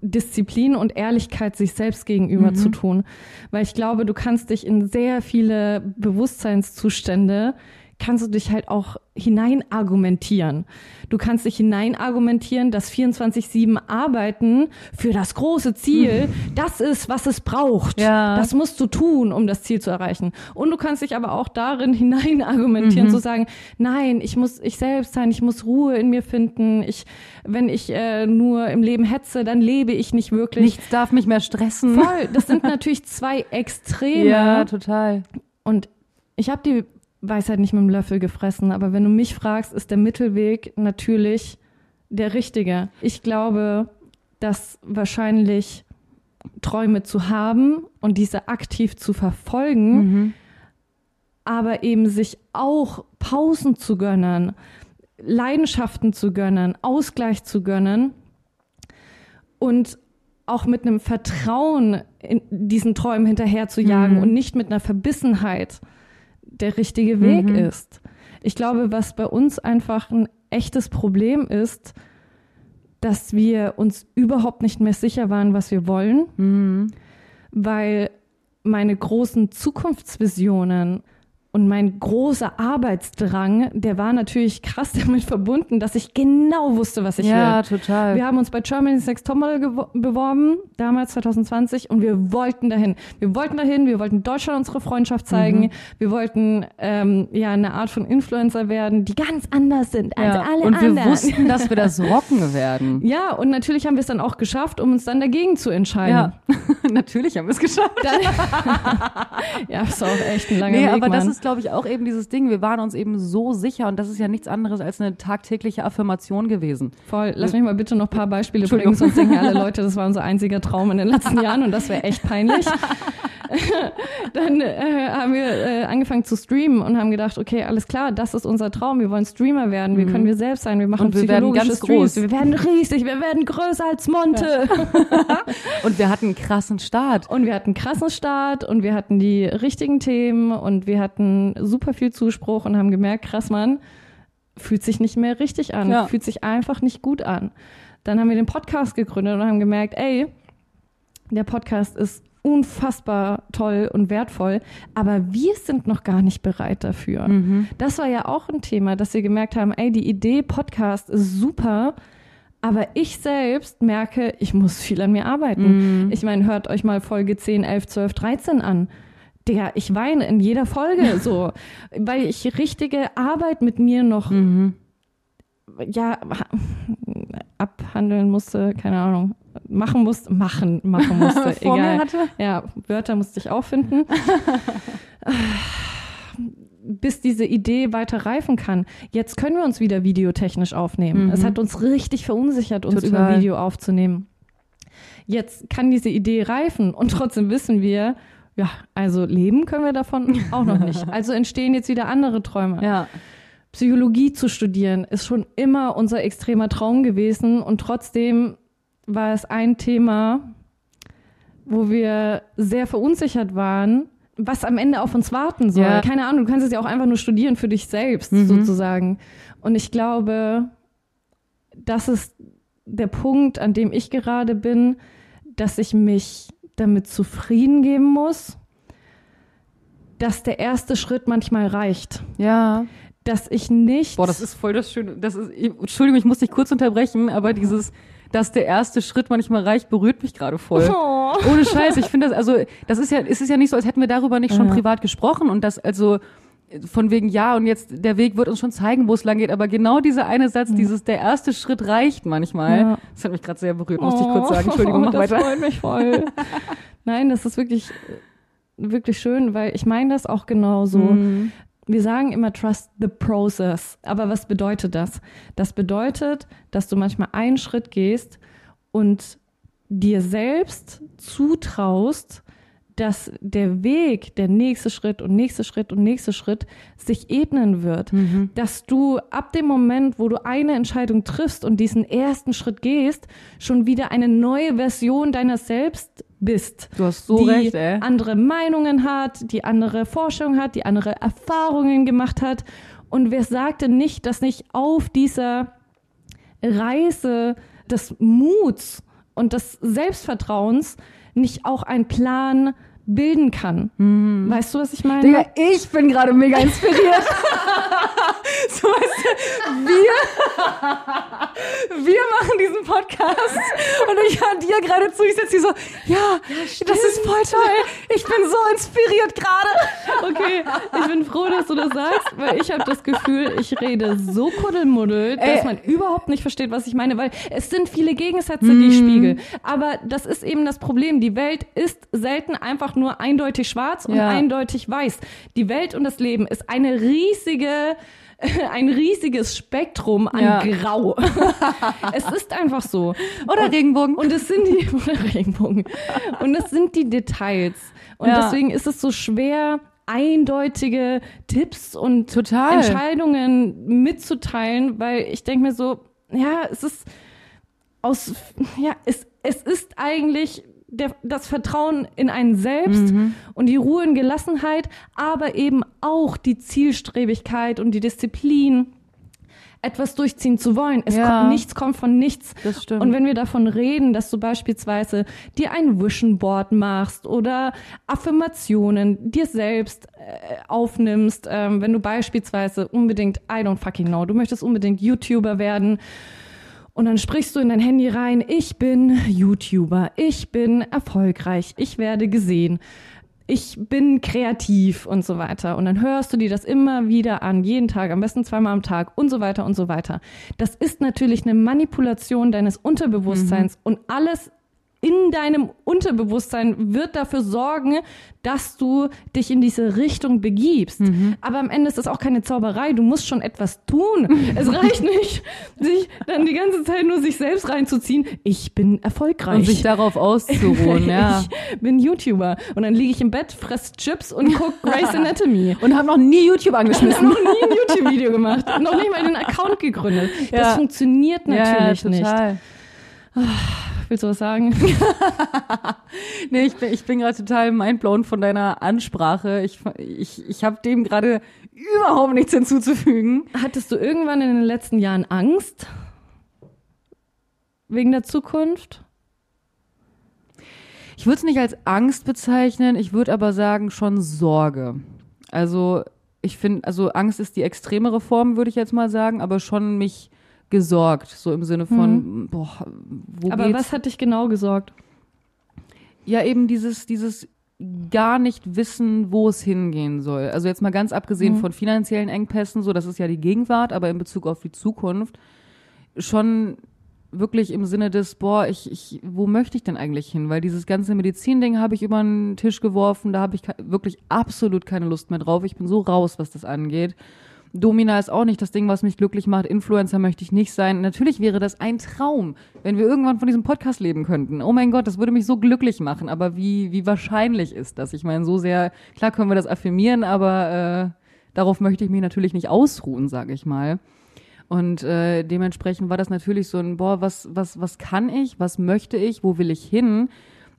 [SPEAKER 1] Disziplin und Ehrlichkeit sich selbst gegenüber zu tun. Weil ich glaube, du kannst dich in sehr viele Bewusstseinszustände kannst du dich halt auch hinein argumentieren. Du kannst dich hinein argumentieren, dass 24-7 Arbeiten für das große Ziel, das ist, was es braucht.
[SPEAKER 2] Ja.
[SPEAKER 1] Das musst du tun, um das Ziel zu erreichen. Und du kannst dich aber auch darin hinein argumentieren, zu sagen, nein, ich muss ich selbst sein, ich muss Ruhe in mir finden. Ich, wenn ich äh, nur im Leben hetze, dann lebe ich nicht wirklich.
[SPEAKER 2] Nichts darf mich mehr stressen.
[SPEAKER 1] Voll. Das sind natürlich zwei Extreme.
[SPEAKER 2] Ja, total.
[SPEAKER 1] Und ich habe die Weisheit nicht mit dem Löffel gefressen. Aber wenn du mich fragst, ist der Mittelweg natürlich der richtige. Ich glaube, dass wahrscheinlich Träume zu haben und diese aktiv zu verfolgen,
[SPEAKER 2] Mhm.
[SPEAKER 1] aber eben sich auch Pausen zu gönnen, Leidenschaften zu gönnen, Ausgleich zu gönnen und auch mit einem Vertrauen in diesen Träumen hinterher zu jagen
[SPEAKER 2] Mhm.
[SPEAKER 1] und nicht mit einer Verbissenheit der richtige Weg
[SPEAKER 2] Mhm.
[SPEAKER 1] ist. Ich glaube, was bei uns einfach ein echtes Problem ist, dass wir uns überhaupt nicht mehr sicher waren, was wir wollen,
[SPEAKER 2] Mhm.
[SPEAKER 1] weil meine großen Zukunftsvisionen und mein großer Arbeitsdrang, der war natürlich krass damit verbunden, dass ich genau wusste, was ich
[SPEAKER 2] Ja,
[SPEAKER 1] will.
[SPEAKER 2] total.
[SPEAKER 1] Wir haben uns bei Germany's Next Topmodel beworben, damals 2020, und wir wollten dahin. Wir wollten dahin, wir wollten Deutschland unsere Freundschaft zeigen,
[SPEAKER 2] Mhm.
[SPEAKER 1] wir wollten ähm, ja eine Art von Influencer werden, die ganz anders sind als
[SPEAKER 2] ja.
[SPEAKER 1] alle
[SPEAKER 2] Und wir
[SPEAKER 1] anderen.
[SPEAKER 2] wussten, dass wir das rocken werden.
[SPEAKER 1] ja, und natürlich haben wir es dann auch geschafft, um uns dann dagegen zu entscheiden.
[SPEAKER 2] Ja, natürlich haben wir es geschafft.
[SPEAKER 1] Dann, ja, ist auch echt ein langer
[SPEAKER 2] Nee,
[SPEAKER 1] Weg,
[SPEAKER 2] aber das
[SPEAKER 1] Mann.
[SPEAKER 2] ist, glaube ich, auch eben dieses Ding. Wir waren uns eben so sicher und das ist ja nichts anderes als eine tagtägliche Affirmation gewesen.
[SPEAKER 1] Voll. Lass mich mal bitte noch ein paar Beispiele bringen, sonst denken alle Leute, das war unser einziger Traum in den letzten Jahren und das wäre echt peinlich. Dann äh, haben wir äh, angefangen zu streamen und haben gedacht, okay, alles klar, das ist unser Traum. Wir wollen Streamer werden. Wir können wir selbst sein. Wir machen
[SPEAKER 2] Mhm. Und wir werden
[SPEAKER 1] psychologische
[SPEAKER 2] ganz
[SPEAKER 1] Streams.
[SPEAKER 2] groß.
[SPEAKER 1] Wir werden riesig. Wir werden größer als Monte.
[SPEAKER 2] Und wir hatten einen krassen Start.
[SPEAKER 1] Und wir hatten einen krassen Start und wir hatten die richtigen Themen und wir hatten super viel Zuspruch und haben gemerkt, krass, Mann, fühlt sich nicht mehr richtig an,
[SPEAKER 2] Ja.
[SPEAKER 1] fühlt sich einfach nicht gut an. Dann haben wir den Podcast gegründet und haben gemerkt, ey, der Podcast ist unfassbar toll und wertvoll, aber wir sind noch gar nicht bereit dafür. Das war ja auch ein Thema, dass wir gemerkt haben, ey, die Idee Podcast ist super, aber ich selbst merke, ich muss viel an mir arbeiten. Ich meine, hört euch mal Folge 10, 11, 12, 13 an. Digga, ich weine in jeder Folge so, weil ich richtige Arbeit mit mir noch ja abhandeln musste, keine Ahnung, machen musste, machen, machen musste, egal. Ja, Wörter musste ich auch finden. bis diese Idee weiter reifen kann. Jetzt können wir uns wieder videotechnisch aufnehmen. Es hat uns richtig verunsichert, uns
[SPEAKER 2] Mhm. Total.
[SPEAKER 1] über Video aufzunehmen. Jetzt kann diese Idee reifen und trotzdem wissen wir, ja, also leben können wir davon auch noch nicht. Also entstehen jetzt wieder andere Träume.
[SPEAKER 2] Ja.
[SPEAKER 1] Psychologie zu studieren ist schon immer unser extremer Traum gewesen und trotzdem war es ein Thema, wo wir sehr verunsichert waren, was am Ende auf uns warten soll.
[SPEAKER 2] Ja.
[SPEAKER 1] Keine Ahnung, du kannst es ja auch einfach nur studieren für dich selbst sozusagen. Und ich glaube, das ist der Punkt, an dem ich gerade bin, dass ich mich damit zufrieden geben muss, dass der erste Schritt manchmal reicht
[SPEAKER 2] Ja.
[SPEAKER 1] dass ich nicht.
[SPEAKER 2] Boah, das ist voll das Schöne. Das ist, Entschuldigung, ich muss dich kurz unterbrechen, aber dieses, dass der erste Schritt manchmal reicht, berührt mich gerade voll.
[SPEAKER 1] Oh.
[SPEAKER 2] Ohne Scheiß, ich finde das, also, das ist ja, es ist ja nicht so, als hätten wir darüber nicht schon
[SPEAKER 1] Ja.
[SPEAKER 2] privat gesprochen und das, also, von wegen, ja, und jetzt, der Weg wird uns schon zeigen, wo es lang geht, aber genau dieser eine Satz, dieses, der erste Schritt reicht manchmal,
[SPEAKER 1] Ja.
[SPEAKER 2] das hat mich gerade sehr berührt, musste ich kurz sagen. Entschuldigung, mach
[SPEAKER 1] Oh, das
[SPEAKER 2] weiter.
[SPEAKER 1] freut mich voll. Nein, das ist wirklich, wirklich schön, weil ich meine das auch genauso.
[SPEAKER 2] Mhm.
[SPEAKER 1] Wir sagen immer trust the process. Aber was bedeutet das? Das bedeutet, dass du manchmal einen Schritt gehst und dir selbst zutraust, dass der Weg, der nächste Schritt und nächste Schritt und nächste Schritt sich ebnen wird. Dass du ab dem Moment, wo du eine Entscheidung triffst und diesen ersten Schritt gehst, schon wieder eine neue Version deiner selbst bist.
[SPEAKER 2] Du hast so
[SPEAKER 1] die
[SPEAKER 2] recht, ey.
[SPEAKER 1] andere Meinungen hat, die andere Forschung hat, die andere Erfahrungen gemacht hat. Und wer sagte nicht, dass nicht auf dieser Reise des Muts und des Selbstvertrauens nicht auch ein Plan bilden kann. Weißt du, was ich meine?
[SPEAKER 2] Digga, ich bin gerade mega inspiriert. So, weißt du, wir, wir machen diesen Podcast und ich höre dir gerade zu, ich sitze hier so, ja, das ist voll toll, ich bin so inspiriert gerade.
[SPEAKER 1] Okay, ich bin froh, dass du das sagst, weil ich habe das Gefühl, ich rede so kuddelmuddel, dass
[SPEAKER 2] Ey.
[SPEAKER 1] man überhaupt nicht versteht, was ich meine, weil es sind viele Gegensätze, die ich spiegel. Aber das ist eben das Problem. Die Welt ist selten einfach nur eindeutig schwarz und
[SPEAKER 2] Ja.
[SPEAKER 1] eindeutig weiß. Die Welt und das Leben ist eine riesige ein riesiges Spektrum an
[SPEAKER 2] Ja.
[SPEAKER 1] Grau. es ist einfach so.
[SPEAKER 2] Oder Regenbogen.
[SPEAKER 1] Und es sind die oder Regenbogen. Und es sind die Details. Und
[SPEAKER 2] Ja.
[SPEAKER 1] deswegen ist es so schwer, eindeutige Tipps und
[SPEAKER 2] Total.
[SPEAKER 1] Entscheidungen mitzuteilen, weil ich denke mir so, ja, es ist aus, ja, es, es ist eigentlich der, das Vertrauen in einen selbst
[SPEAKER 2] Mhm.
[SPEAKER 1] und die Ruhe und Gelassenheit, aber eben auch die Zielstrebigkeit und die Disziplin, etwas durchziehen zu wollen. Es
[SPEAKER 2] Ja.
[SPEAKER 1] kommt, nichts kommt von nichts.
[SPEAKER 2] Das stimmt.
[SPEAKER 1] Und wenn wir davon reden, dass du beispielsweise dir ein Vision Board machst oder Affirmationen dir selbst äh, aufnimmst, ähm, wenn du beispielsweise unbedingt, I don't fucking know, du möchtest unbedingt YouTuber werden und dann sprichst du in dein Handy rein, ich bin YouTuber, ich bin erfolgreich, ich werde gesehen, ich bin kreativ und so weiter. Und dann hörst du dir das immer wieder an, jeden Tag, am besten zweimal am Tag und so weiter und so weiter. Das ist natürlich eine Manipulation deines Unterbewusstseins und alles in deinem Unterbewusstsein wird dafür sorgen, dass du dich in diese Richtung begibst. Aber am Ende ist das auch keine Zauberei. Du musst schon etwas tun. Es reicht nicht, sich dann die ganze Zeit nur sich selbst reinzuziehen. Ich bin erfolgreich.
[SPEAKER 2] Und sich darauf auszuruhen, ja.
[SPEAKER 1] Ich bin YouTuber. Und dann liege ich im Bett, fress Chips und guck Grey's Anatomy.
[SPEAKER 2] Und haben noch nie YouTube
[SPEAKER 1] Ich habe
[SPEAKER 2] angeschmissen.
[SPEAKER 1] noch nie ein YouTube-Video gemacht. Noch nicht mal den Account gegründet. Das
[SPEAKER 2] Ja.
[SPEAKER 1] funktioniert natürlich
[SPEAKER 2] ja,
[SPEAKER 1] nicht. Willst du was sagen?
[SPEAKER 2] Nee, ich bin, ich bin gerade total mindblown von deiner Ansprache. Ich, ich, ich habe dem gerade überhaupt nichts hinzuzufügen.
[SPEAKER 1] Hattest du irgendwann in den letzten Jahren Angst? Wegen der Zukunft?
[SPEAKER 2] Ich würde es nicht als Angst bezeichnen, ich würde aber sagen schon Sorge. Also ich finde, also Angst ist die extremere Form, würde ich jetzt mal sagen, aber schon mich gesorgt, so im Sinne von, boah, wo
[SPEAKER 1] Aber
[SPEAKER 2] geht's?
[SPEAKER 1] was hat dich genau gesorgt?
[SPEAKER 2] Ja, eben dieses, dieses gar nicht wissen, wo es hingehen soll. Also jetzt mal ganz abgesehen von finanziellen Engpässen, so das ist ja die Gegenwart, aber in Bezug auf die Zukunft schon wirklich im Sinne des, boah, ich, ich, wo möchte ich denn eigentlich hin? Weil dieses ganze Medizinding habe ich über den Tisch geworfen, da habe ich wirklich absolut keine Lust mehr drauf. Ich bin so raus, was das angeht. Domina ist auch nicht das Ding, was mich glücklich macht. Influencer möchte ich nicht sein. Natürlich wäre das ein Traum, wenn wir irgendwann von diesem Podcast leben könnten. Oh mein Gott, das würde mich so glücklich machen. Aber wie, wie wahrscheinlich ist das? Ich meine, so sehr, klar können wir das affirmieren, aber äh, darauf möchte ich mich natürlich nicht ausruhen, sage ich mal. Und äh, dementsprechend war das natürlich so ein, boah, was, was, was kann ich, was möchte ich, wo will ich hin?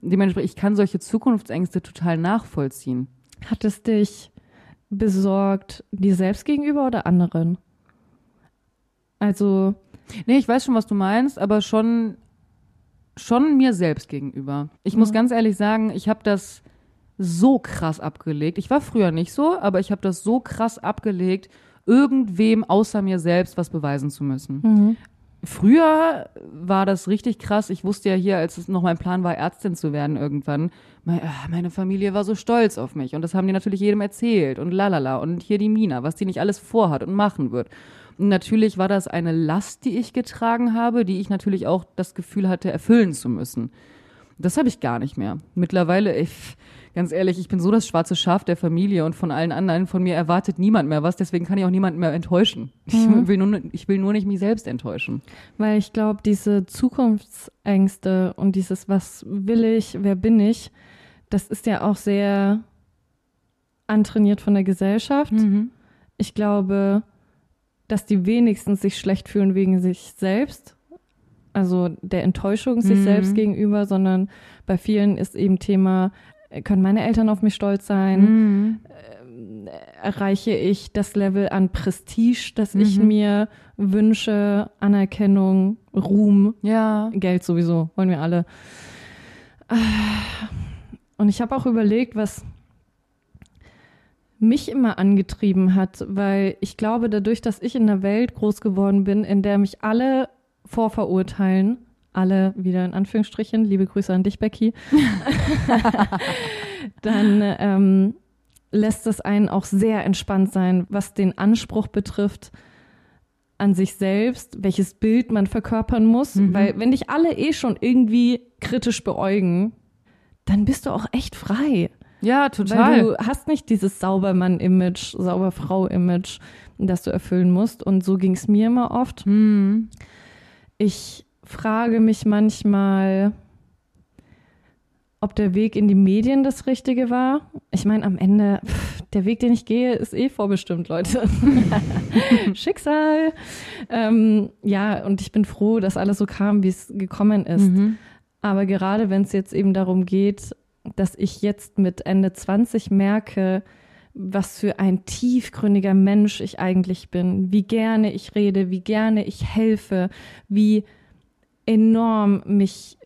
[SPEAKER 2] Dementsprechend, ich kann solche Zukunftsängste total nachvollziehen.
[SPEAKER 1] Hat es dich besorgt dir selbst gegenüber oder anderen? Also,
[SPEAKER 2] Nee, ich weiß schon, was du meinst, aber schon, schon mir selbst gegenüber. Ich muss ganz ehrlich sagen, ich habe das so krass abgelegt. Ich war früher nicht so, aber ich habe das so krass abgelegt, irgendwem außer mir selbst was beweisen zu müssen. Früher war das richtig krass. Ich wusste ja hier, als es noch mein Plan war, Ärztin zu werden irgendwann, ah, meine Familie war so stolz auf mich. Und das haben die natürlich jedem erzählt. Und lalala. Und hier die Mina, was die nicht alles vorhat und machen wird. Und natürlich war das eine Last, die ich getragen habe, die ich natürlich auch das Gefühl hatte, erfüllen zu müssen. Das habe ich gar nicht mehr. Mittlerweile, ich, ganz ehrlich, ich bin so das schwarze Schaf der Familie und von allen anderen. Von mir erwartet niemand mehr was, deswegen kann ich auch niemanden mehr enttäuschen. Ich, will nur, ich will nur nicht mich selbst enttäuschen.
[SPEAKER 1] weil ich glaube, diese Zukunftsängste und dieses, was will ich, wer bin ich, das ist ja auch sehr antrainiert von der Gesellschaft. Ich glaube, dass die wenigsten sich schlecht fühlen wegen sich selbst, also der Enttäuschung sich
[SPEAKER 2] Mhm.
[SPEAKER 1] selbst gegenüber, sondern bei vielen ist eben Thema, äh, können meine Eltern auf mich stolz sein? Ähm, Erreiche ich das Level an Prestige, das ich
[SPEAKER 2] Mhm.
[SPEAKER 1] mir wünsche, Anerkennung, Ruhm,
[SPEAKER 2] Ja.
[SPEAKER 1] Geld sowieso, wollen wir alle. Ah, Und ich habe auch überlegt, was, mich immer angetrieben hat, weil ich glaube, dadurch, dass ich in einer Welt groß geworden bin, in der mich alle vorverurteilen, alle wieder in Anführungsstrichen, liebe Grüße an dich, Becky, dann ähm, lässt es einen auch sehr entspannt sein, was den Anspruch betrifft an sich selbst, welches Bild man verkörpern muss,
[SPEAKER 2] Mhm.
[SPEAKER 1] weil wenn dich alle eh schon irgendwie kritisch beäugen, dann bist du auch echt frei.
[SPEAKER 2] Ja,
[SPEAKER 1] Weil
[SPEAKER 2] total.
[SPEAKER 1] du hast nicht dieses Saubermann-Image, Sauberfrau-Image, das du erfüllen musst. Und so ging es mir immer oft.
[SPEAKER 2] Hm.
[SPEAKER 1] Ich frage mich manchmal, ob der Weg in die Medien das Richtige war. Ich meine, am Ende, pff, der Weg, den ich gehe, ist eh vorbestimmt, Leute. Schicksal. Ähm, ja, und ich bin froh, dass alles so kam, wie es gekommen ist.
[SPEAKER 2] Mhm.
[SPEAKER 1] Aber gerade wenn es jetzt eben darum geht, dass ich jetzt mit Ende 20 merke, was für ein tiefgründiger Mensch ich eigentlich bin, wie gerne ich rede, wie gerne ich helfe, wie enorm mich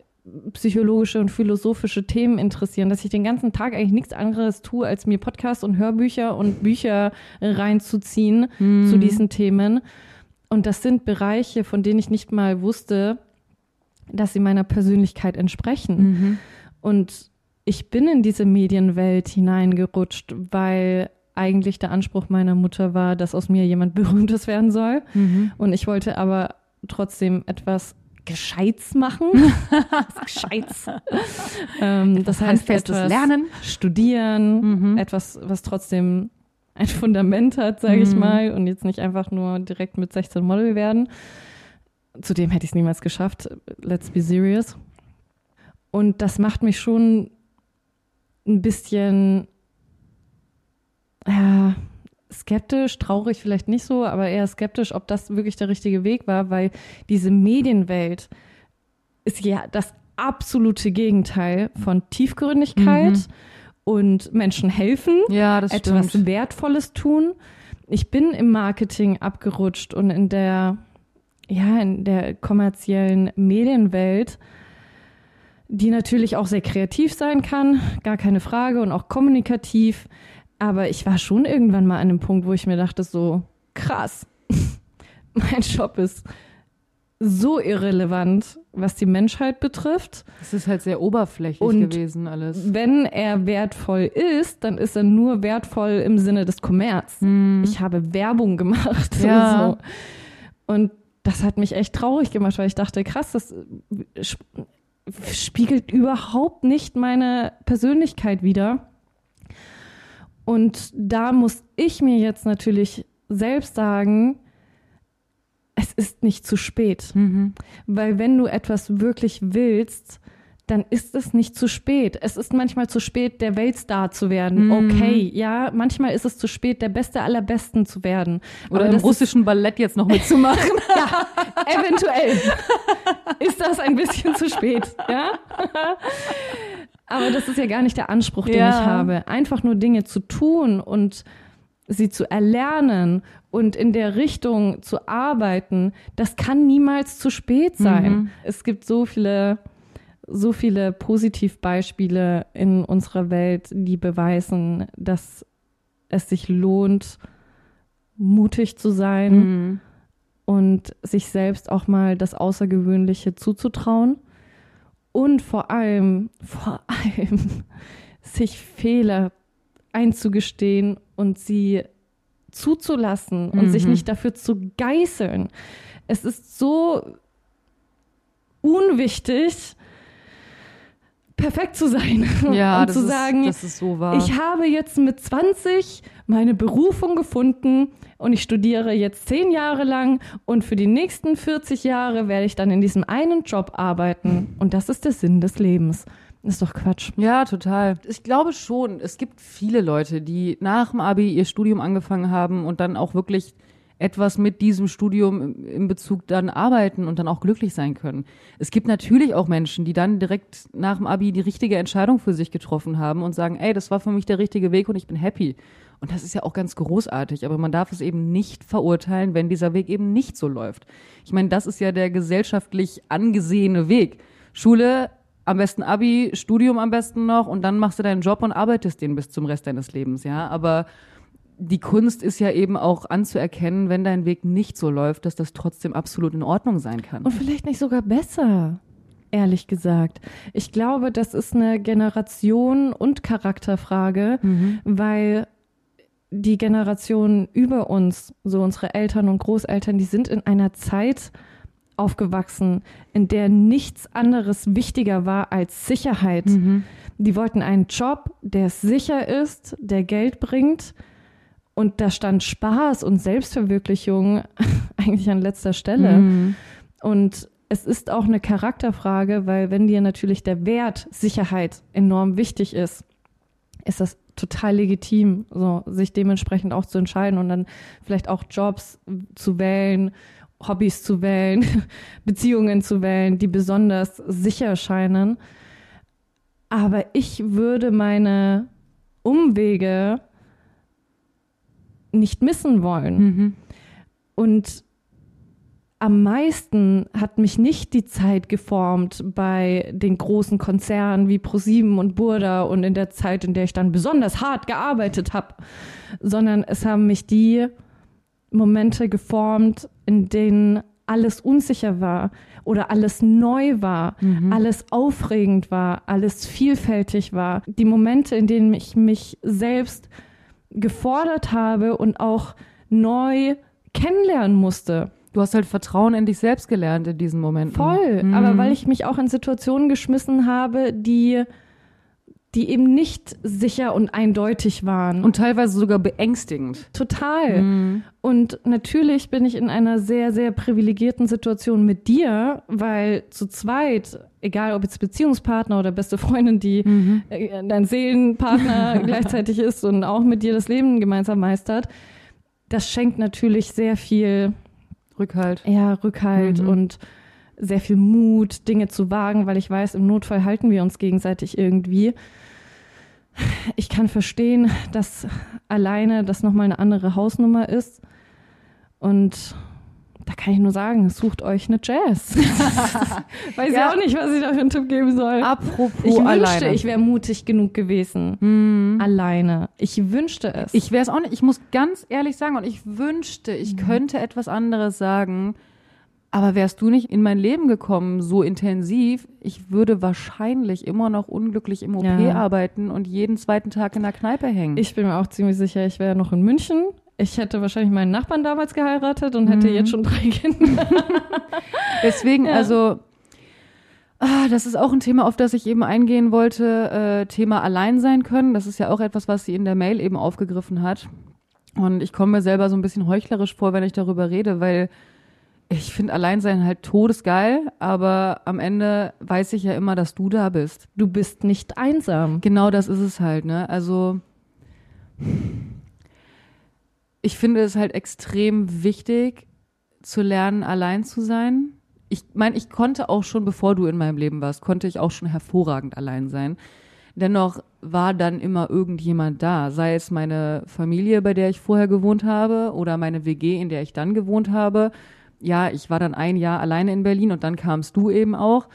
[SPEAKER 1] psychologische und philosophische Themen interessieren, dass ich den ganzen Tag eigentlich nichts anderes tue, als mir Podcasts und Hörbücher und Bücher reinzuziehen zu diesen Themen. Und das sind Bereiche, von denen ich nicht mal wusste, dass sie meiner Persönlichkeit entsprechen.
[SPEAKER 2] Mhm.
[SPEAKER 1] Und ich bin in diese Medienwelt hineingerutscht, weil eigentlich der Anspruch meiner Mutter war, dass aus mir jemand Berühmtes werden soll.
[SPEAKER 2] Mhm.
[SPEAKER 1] Und ich wollte aber trotzdem etwas Gescheites machen. Was Gescheites. ähm, das heißt, etwas
[SPEAKER 2] Lernen.
[SPEAKER 1] studieren,
[SPEAKER 2] Mhm.
[SPEAKER 1] etwas, was trotzdem ein Fundament hat, sage ich
[SPEAKER 2] Mhm.
[SPEAKER 1] mal, und jetzt nicht einfach nur direkt mit 16 Model werden. Zudem hätte ich es niemals geschafft. Let's be serious. Und das macht mich schon ein bisschen ja, skeptisch, traurig vielleicht nicht so, aber eher skeptisch, ob das wirklich der richtige Weg war, weil diese Medienwelt ist ja das absolute Gegenteil von Tiefgründigkeit
[SPEAKER 2] Mhm.
[SPEAKER 1] und Menschen helfen
[SPEAKER 2] Ja, das
[SPEAKER 1] etwas
[SPEAKER 2] stimmt.
[SPEAKER 1] Wertvolles tun. Ich bin im Marketing abgerutscht und in der, ja, in der kommerziellen Medienwelt, die natürlich auch sehr kreativ sein kann, gar keine Frage, und auch kommunikativ. Aber ich war schon irgendwann mal an einem Punkt, wo ich mir dachte, so krass, mein Job ist so irrelevant, was die Menschheit betrifft.
[SPEAKER 2] Es ist halt sehr oberflächlich
[SPEAKER 1] Und
[SPEAKER 2] gewesen alles.
[SPEAKER 1] Wenn er wertvoll ist, dann ist er nur wertvoll im Sinne des Kommerz. Ich habe Werbung gemacht.
[SPEAKER 2] Ja.
[SPEAKER 1] So. Und das hat mich echt traurig gemacht, weil ich dachte, krass, das äh, spiegelt überhaupt nicht meine Persönlichkeit wider. Und da muss ich mir jetzt natürlich selbst sagen, es ist nicht zu spät.
[SPEAKER 2] Mhm.
[SPEAKER 1] Weil wenn du etwas wirklich willst, dann ist es nicht zu spät. Es ist manchmal zu spät, der Weltstar zu werden.
[SPEAKER 2] Mhm.
[SPEAKER 1] Okay, ja, manchmal ist es zu spät, der Beste aller Besten zu werden.
[SPEAKER 2] Oder im russischen Ballett jetzt noch mitzumachen.
[SPEAKER 1] Ja, eventuell ist das ein bisschen zu spät, ja. Aber das ist ja gar nicht der Anspruch, den
[SPEAKER 2] Ja.
[SPEAKER 1] ich habe. Einfach nur Dinge zu tun und sie zu erlernen und in der Richtung zu arbeiten, das kann niemals zu spät sein.
[SPEAKER 2] Mhm.
[SPEAKER 1] Es gibt so viele, so viele Positivbeispiele in unserer Welt, die beweisen, dass es sich lohnt, mutig zu sein
[SPEAKER 2] Mhm.
[SPEAKER 1] und sich selbst auch mal das Außergewöhnliche zuzutrauen und vor allem, vor allem sich Fehler einzugestehen und sie zuzulassen und sich
[SPEAKER 2] Mhm.
[SPEAKER 1] nicht dafür zu geißeln. Es ist so unwichtig, perfekt zu sein
[SPEAKER 2] Ja,
[SPEAKER 1] und
[SPEAKER 2] das,
[SPEAKER 1] zu
[SPEAKER 2] ist,
[SPEAKER 1] sagen,
[SPEAKER 2] das ist so wahr.
[SPEAKER 1] ich habe jetzt mit 20 meine Berufung gefunden und ich studiere jetzt zehn Jahre lang und für die nächsten 40 Jahre werde ich dann in diesem einen Job arbeiten. Und das ist der Sinn des Lebens. Ist doch Quatsch.
[SPEAKER 2] Ja, total. Ich glaube schon, es gibt viele Leute, die nach dem Abi ihr Studium angefangen haben und dann auch wirklich etwas mit diesem Studium im- in Bezug dann arbeiten und dann auch glücklich sein können. Es gibt natürlich auch Menschen, die dann direkt nach dem Abi die richtige Entscheidung für sich getroffen haben und sagen, ey, das war für mich der richtige Weg und ich bin happy. Und das ist ja auch ganz großartig, aber man darf es eben nicht verurteilen, wenn dieser Weg eben nicht so läuft. Ich meine, das ist ja der gesellschaftlich angesehene Weg. Schule, am besten Abi, Studium am besten noch und dann machst du deinen Job und arbeitest den bis zum Rest deines Lebens, ja. Aber die Kunst ist ja eben auch anzuerkennen, wenn dein Weg nicht so läuft, dass das trotzdem absolut in Ordnung sein kann.
[SPEAKER 1] Und vielleicht nicht sogar besser, ehrlich gesagt. Ich glaube, das ist eine Generation- und Charakterfrage,
[SPEAKER 2] Mhm.
[SPEAKER 1] weil die Generation über uns, so unsere Eltern und Großeltern, die sind in einer Zeit aufgewachsen, in der nichts anderes wichtiger war als Sicherheit.
[SPEAKER 2] Mhm.
[SPEAKER 1] Die wollten einen Job, der sicher ist, der Geld bringt. Und da stand Spaß und Selbstverwirklichung eigentlich an letzter Stelle.
[SPEAKER 2] Mhm.
[SPEAKER 1] Und es ist auch eine Charakterfrage, weil wenn dir natürlich der Wert Sicherheit enorm wichtig ist, ist das total legitim, so sich dementsprechend auch zu entscheiden und dann vielleicht auch Jobs zu wählen, Hobbys zu wählen, Beziehungen zu wählen, die besonders sicher scheinen. Aber ich würde meine Umwege nicht missen wollen.
[SPEAKER 2] Mhm.
[SPEAKER 1] Und am meisten hat mich nicht die Zeit geformt bei den großen Konzernen wie ProSieben und Burda und in der Zeit, in der ich dann besonders hart gearbeitet habe, sondern es haben mich die Momente geformt, in denen alles unsicher war oder alles neu war, alles aufregend war, alles vielfältig war. Die Momente, in denen ich mich selbst gefordert habe und auch neu kennenlernen musste.
[SPEAKER 2] Du hast halt Vertrauen in dich selbst gelernt in diesen Momenten.
[SPEAKER 1] Voll.
[SPEAKER 2] Mhm.
[SPEAKER 1] Aber weil ich mich auch in Situationen geschmissen habe, die, die eben nicht sicher und eindeutig waren.
[SPEAKER 2] Und teilweise sogar beängstigend.
[SPEAKER 1] total.
[SPEAKER 2] Mhm.
[SPEAKER 1] Und natürlich bin ich in einer sehr, sehr privilegierten Situation mit dir, weil zu zweit, egal ob jetzt Beziehungspartner oder beste Freundin, die
[SPEAKER 2] Mhm.
[SPEAKER 1] äh, dein Seelenpartner gleichzeitig ist und auch mit dir das Leben gemeinsam meistert, das schenkt natürlich sehr viel
[SPEAKER 2] Rückhalt.
[SPEAKER 1] ja, Rückhalt
[SPEAKER 2] Mhm.
[SPEAKER 1] und sehr viel Mut, Dinge zu wagen, weil ich weiß, im Notfall halten wir uns gegenseitig irgendwie. Ich kann verstehen, dass alleine das nochmal eine andere Hausnummer ist. Und da kann ich nur sagen, sucht euch eine Jazz. Weiß
[SPEAKER 2] Ja.
[SPEAKER 1] ja auch nicht, was ich da für einen Tipp geben soll.
[SPEAKER 2] Apropos
[SPEAKER 1] ich wünschte,
[SPEAKER 2] alleine.
[SPEAKER 1] ich wäre mutig genug gewesen.
[SPEAKER 2] Mhm.
[SPEAKER 1] Alleine. Ich wünschte es.
[SPEAKER 2] Ich wäre es auch nicht. Ich muss ganz ehrlich sagen, und ich wünschte, ich
[SPEAKER 1] Mhm.
[SPEAKER 2] könnte etwas anderes sagen. Aber wärst du nicht in mein Leben gekommen, so intensiv, ich würde wahrscheinlich immer noch unglücklich im OP
[SPEAKER 1] Ja.
[SPEAKER 2] arbeiten und jeden zweiten Tag in der Kneipe hängen.
[SPEAKER 1] Ich bin mir auch ziemlich sicher, ich wäre noch in München. Ich hätte wahrscheinlich meinen Nachbarn damals geheiratet und hätte
[SPEAKER 2] Mhm.
[SPEAKER 1] jetzt schon drei Kinder.
[SPEAKER 2] Deswegen,
[SPEAKER 1] Ja.
[SPEAKER 2] also, ah, das ist auch ein Thema, auf das ich eben eingehen wollte. Äh, Thema allein sein können. Das ist ja auch etwas, was sie in der Mail eben aufgegriffen hat. Und ich komme mir selber so ein bisschen heuchlerisch vor, wenn ich darüber rede, weil ich finde Alleinsein halt todesgeil, aber am Ende weiß ich ja immer, dass du da bist.
[SPEAKER 1] Du bist nicht einsam.
[SPEAKER 2] Genau das ist es halt, ne? Also ich finde es halt extrem wichtig zu lernen, allein zu sein. Ich meine, ich konnte auch schon, bevor du in meinem Leben warst, konnte ich auch schon hervorragend allein sein. Dennoch war dann immer irgendjemand da, sei es meine Familie, bei der ich vorher gewohnt habe, oder meine WG, in der ich dann gewohnt habe. Ja, ich war dann ein Jahr alleine in Berlin und dann kamst du eben auch.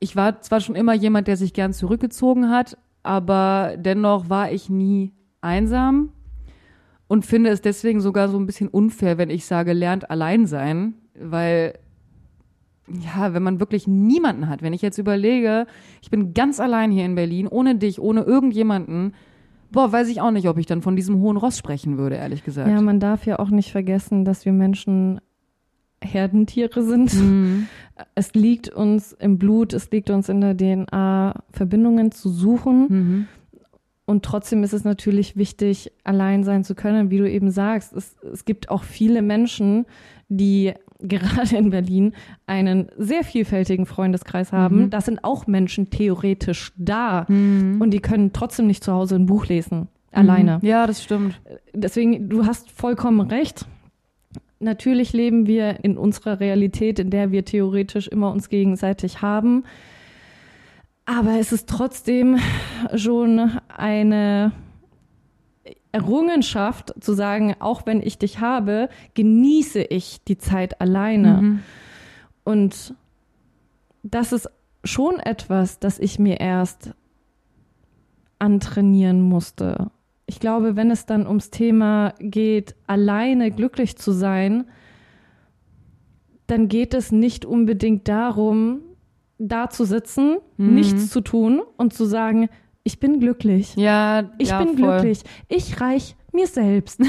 [SPEAKER 2] Ich war zwar schon immer jemand, der sich gern zurückgezogen hat, aber dennoch war ich nie einsam und finde es deswegen sogar so ein bisschen unfair, wenn ich sage, lernt allein sein, weil ja, wenn man wirklich niemanden hat, wenn ich jetzt überlege, ich bin ganz allein hier in Berlin, ohne dich, ohne irgendjemanden, boah, weiß ich auch nicht, ob ich dann von diesem hohen Ross sprechen würde, ehrlich gesagt.
[SPEAKER 1] Ja, man darf ja auch nicht vergessen, dass wir Menschen Herdentiere sind.
[SPEAKER 2] Mhm.
[SPEAKER 1] Es liegt uns im Blut, es liegt uns in der DNA, Verbindungen zu suchen.
[SPEAKER 2] Mhm.
[SPEAKER 1] Und trotzdem ist es natürlich wichtig, allein sein zu können, wie du eben sagst. Es, es gibt auch viele Menschen, die gerade in Berlin einen sehr vielfältigen Freundeskreis haben.
[SPEAKER 2] Mhm.
[SPEAKER 1] Das sind auch Menschen theoretisch da.
[SPEAKER 2] Mhm.
[SPEAKER 1] Und die können trotzdem nicht zu Hause ein Buch lesen. Alleine.
[SPEAKER 2] Ja, das stimmt.
[SPEAKER 1] Deswegen, du hast vollkommen recht. Natürlich leben wir in unserer Realität, in der wir theoretisch immer uns gegenseitig haben. Aber es ist trotzdem schon eine Errungenschaft zu sagen, auch wenn ich dich habe, genieße ich die Zeit alleine.
[SPEAKER 2] Mhm.
[SPEAKER 1] Und das ist schon etwas, das ich mir erst antrainieren musste. ich glaube, wenn es dann ums Thema geht, alleine glücklich zu sein, dann geht es nicht unbedingt darum, da zu sitzen,
[SPEAKER 2] Mhm.
[SPEAKER 1] nichts zu tun und zu sagen, ich bin glücklich.
[SPEAKER 2] Ja,
[SPEAKER 1] Ich
[SPEAKER 2] ja,
[SPEAKER 1] bin
[SPEAKER 2] voll.
[SPEAKER 1] glücklich. Ich reich mir selbst.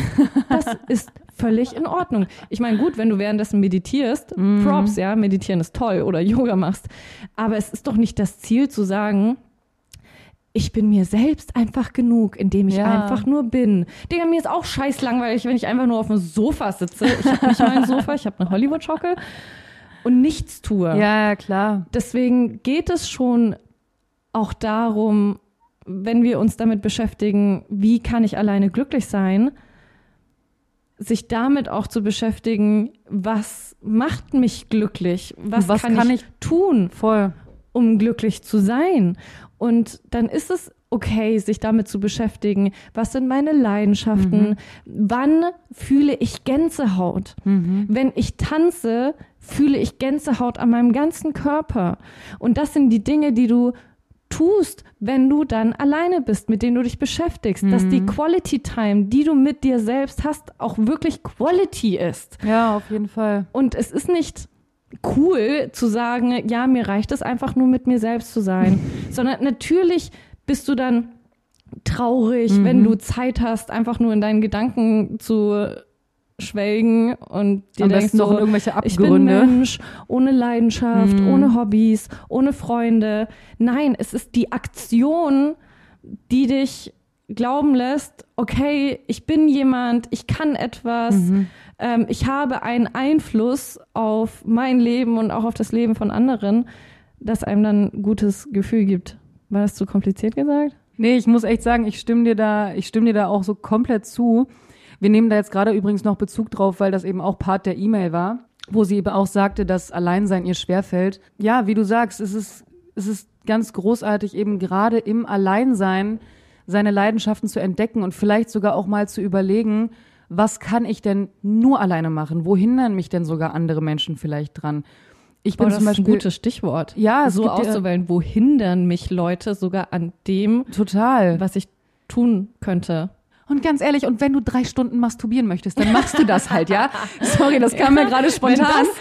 [SPEAKER 1] Das ist völlig in Ordnung. Ich meine, gut, wenn du währenddessen meditierst,
[SPEAKER 2] Mhm.
[SPEAKER 1] Props, ja, meditieren ist toll oder Yoga machst. Aber es ist doch nicht das Ziel zu sagen, ich bin mir selbst einfach genug, indem ich
[SPEAKER 2] Ja.
[SPEAKER 1] einfach nur bin. Digga, mir ist auch scheiß langweilig, wenn ich einfach nur auf dem Sofa sitze. Ich habe nicht mal ein Sofa, ich habe eine Hollywood-Schocke und nichts tue.
[SPEAKER 2] Ja, klar.
[SPEAKER 1] Deswegen geht es schon auch darum, wenn wir uns damit beschäftigen, wie kann ich alleine glücklich sein, sich damit auch zu beschäftigen, was macht mich glücklich? Was,
[SPEAKER 2] Was
[SPEAKER 1] kann,
[SPEAKER 2] kann
[SPEAKER 1] ich, tun,
[SPEAKER 2] Voll.
[SPEAKER 1] um glücklich zu sein? Und dann ist es okay, sich damit zu beschäftigen, was sind meine Leidenschaften? Wann fühle ich Gänsehaut? Wenn ich tanze, fühle ich Gänsehaut an meinem ganzen Körper. Und das sind die Dinge, die du tust, wenn du dann alleine bist, mit denen du dich beschäftigst, dass die Quality Time, die du mit dir selbst hast, auch wirklich Quality ist.
[SPEAKER 2] Ja, auf jeden Fall.
[SPEAKER 1] Und es ist nicht cool zu sagen, ja, mir reicht es einfach nur mit mir selbst zu sein, sondern natürlich bist du dann traurig,
[SPEAKER 2] Mhm.
[SPEAKER 1] wenn du Zeit hast, einfach nur in deinen Gedanken zu schwelgen und dir
[SPEAKER 2] Am
[SPEAKER 1] denkst
[SPEAKER 2] noch
[SPEAKER 1] so,
[SPEAKER 2] irgendwelche
[SPEAKER 1] ich bin
[SPEAKER 2] Abgründe.
[SPEAKER 1] Mensch, ohne Leidenschaft,
[SPEAKER 2] Mhm.
[SPEAKER 1] ohne Hobbys, ohne Freunde. Nein, es ist die Aktion, die dich glauben lässt, okay, ich bin jemand, ich kann etwas,
[SPEAKER 2] Mhm.
[SPEAKER 1] ähm, ich habe einen Einfluss auf mein Leben und auch auf das Leben von anderen, das einem dann ein gutes Gefühl gibt. War das zu kompliziert gesagt?
[SPEAKER 2] Nee, ich muss echt sagen, ich stimme dir da, ich stimme dir da auch so komplett zu. Wir nehmen da jetzt gerade übrigens noch Bezug drauf, weil das eben auch Part der E-Mail war, wo sie eben auch sagte, dass Alleinsein ihr schwerfällt. Ja, wie du sagst, es ist, es ist ganz großartig, eben gerade im Alleinsein seine Leidenschaften zu entdecken und vielleicht sogar auch mal zu überlegen, was kann ich denn nur alleine machen? Wo hindern mich denn sogar andere Menschen vielleicht dran? Ich bin
[SPEAKER 1] Boah,
[SPEAKER 2] zum
[SPEAKER 1] das ist ein
[SPEAKER 2] Beispiel
[SPEAKER 1] gutes Stichwort.
[SPEAKER 2] Ja,
[SPEAKER 1] so
[SPEAKER 2] ja-
[SPEAKER 1] auszuwählen, wo hindern mich Leute sogar an dem,
[SPEAKER 2] total.
[SPEAKER 1] was ich tun könnte.
[SPEAKER 2] Und ganz ehrlich, und wenn du drei Stunden masturbieren möchtest, dann machst du das halt, ja? Sorry, das kam mir gerade spontan.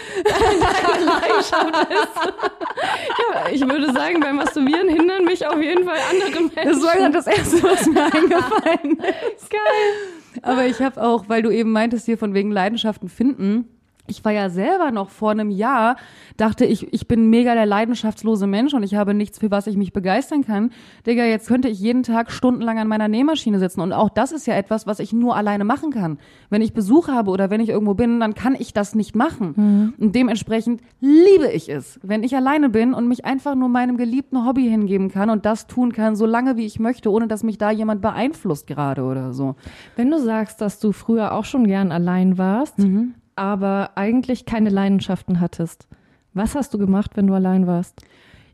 [SPEAKER 1] Ja, ich würde sagen, beim Masturbieren hindern mich auf jeden Fall andere Menschen.
[SPEAKER 2] Das war gerade das Erste, was mir eingefallen ist.
[SPEAKER 1] geil.
[SPEAKER 2] Aber ich habe auch, weil du eben meintest hier von wegen Leidenschaften finden, ich war ja selber noch vor einem Jahr, dachte ich, ich bin mega der leidenschaftslose Mensch und ich habe nichts, für was ich mich begeistern kann. Digga, jetzt könnte ich jeden Tag stundenlang an meiner Nähmaschine sitzen und auch das ist ja etwas, was ich nur alleine machen kann. Wenn ich Besuch habe oder wenn ich irgendwo bin, dann kann ich das nicht machen. Und dementsprechend liebe ich es, wenn ich alleine bin und mich einfach nur meinem geliebten Hobby hingeben kann und das tun kann, so lange wie ich möchte, ohne dass mich da jemand beeinflusst gerade oder so.
[SPEAKER 1] Wenn du sagst, dass du früher auch schon gern allein warst,
[SPEAKER 2] Mhm.
[SPEAKER 1] Aber eigentlich keine Leidenschaften hattest, was hast du gemacht, wenn du allein warst?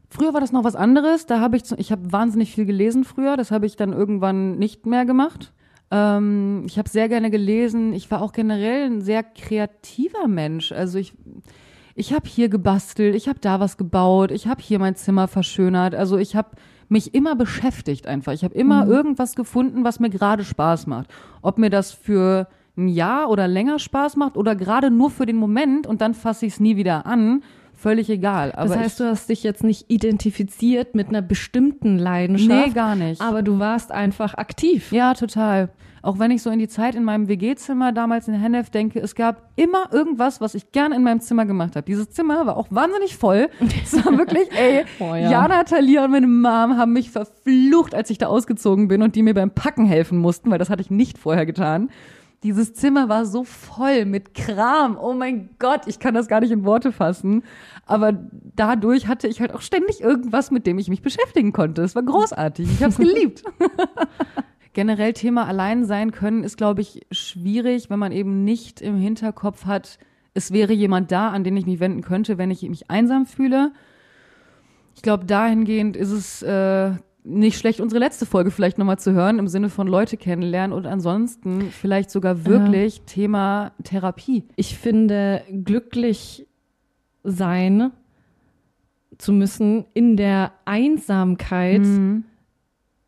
[SPEAKER 2] Früher war das noch was anderes. Da habe ich, ich habe wahnsinnig viel gelesen früher. Das habe ich dann irgendwann nicht mehr gemacht. Ähm, ich habe sehr gerne gelesen. Ich war auch generell ein sehr kreativer Mensch. Also ich, ich habe hier gebastelt, ich habe da was gebaut, ich habe hier mein Zimmer verschönert. Also ich habe mich immer beschäftigt einfach. Ich habe immer irgendwas gefunden, was mir gerade Spaß macht. Ob mir das für ein Jahr oder länger Spaß macht oder gerade nur für den Moment und dann fasse ich es nie wieder an. Völlig egal. Aber
[SPEAKER 1] Das heißt, du hast dich jetzt nicht identifiziert mit einer bestimmten Leidenschaft.
[SPEAKER 2] Nee, gar nicht.
[SPEAKER 1] Aber du warst einfach aktiv.
[SPEAKER 2] Ja, total. Auch wenn ich so in die Zeit in meinem WG-Zimmer damals in Hennef denke, es gab immer irgendwas, was ich gerne in meinem Zimmer gemacht habe. Dieses Zimmer war auch wahnsinnig voll. Es war wirklich, ey,
[SPEAKER 1] Oh ja.
[SPEAKER 2] Jana, Talia und meine Mom haben mich verflucht, als ich da ausgezogen bin und die mir beim Packen helfen mussten, weil das hatte ich nicht vorher getan. Dieses Zimmer war so voll mit Kram. Oh mein Gott, ich kann das gar nicht in Worte fassen. Aber dadurch hatte ich halt auch ständig irgendwas, mit dem ich mich beschäftigen konnte. Es war großartig. Ich habe es geliebt. Generell Thema allein sein können ist, glaube ich, schwierig, wenn man eben nicht im Hinterkopf hat, es wäre jemand da, an den ich mich wenden könnte, wenn ich mich einsam fühle. Ich glaube, dahingehend ist es äh, nicht schlecht, unsere letzte Folge vielleicht nochmal zu hören, im Sinne von Leute kennenlernen und ansonsten vielleicht sogar wirklich Thema Therapie.
[SPEAKER 1] Ich finde, glücklich sein zu müssen in der Einsamkeit
[SPEAKER 2] Mhm.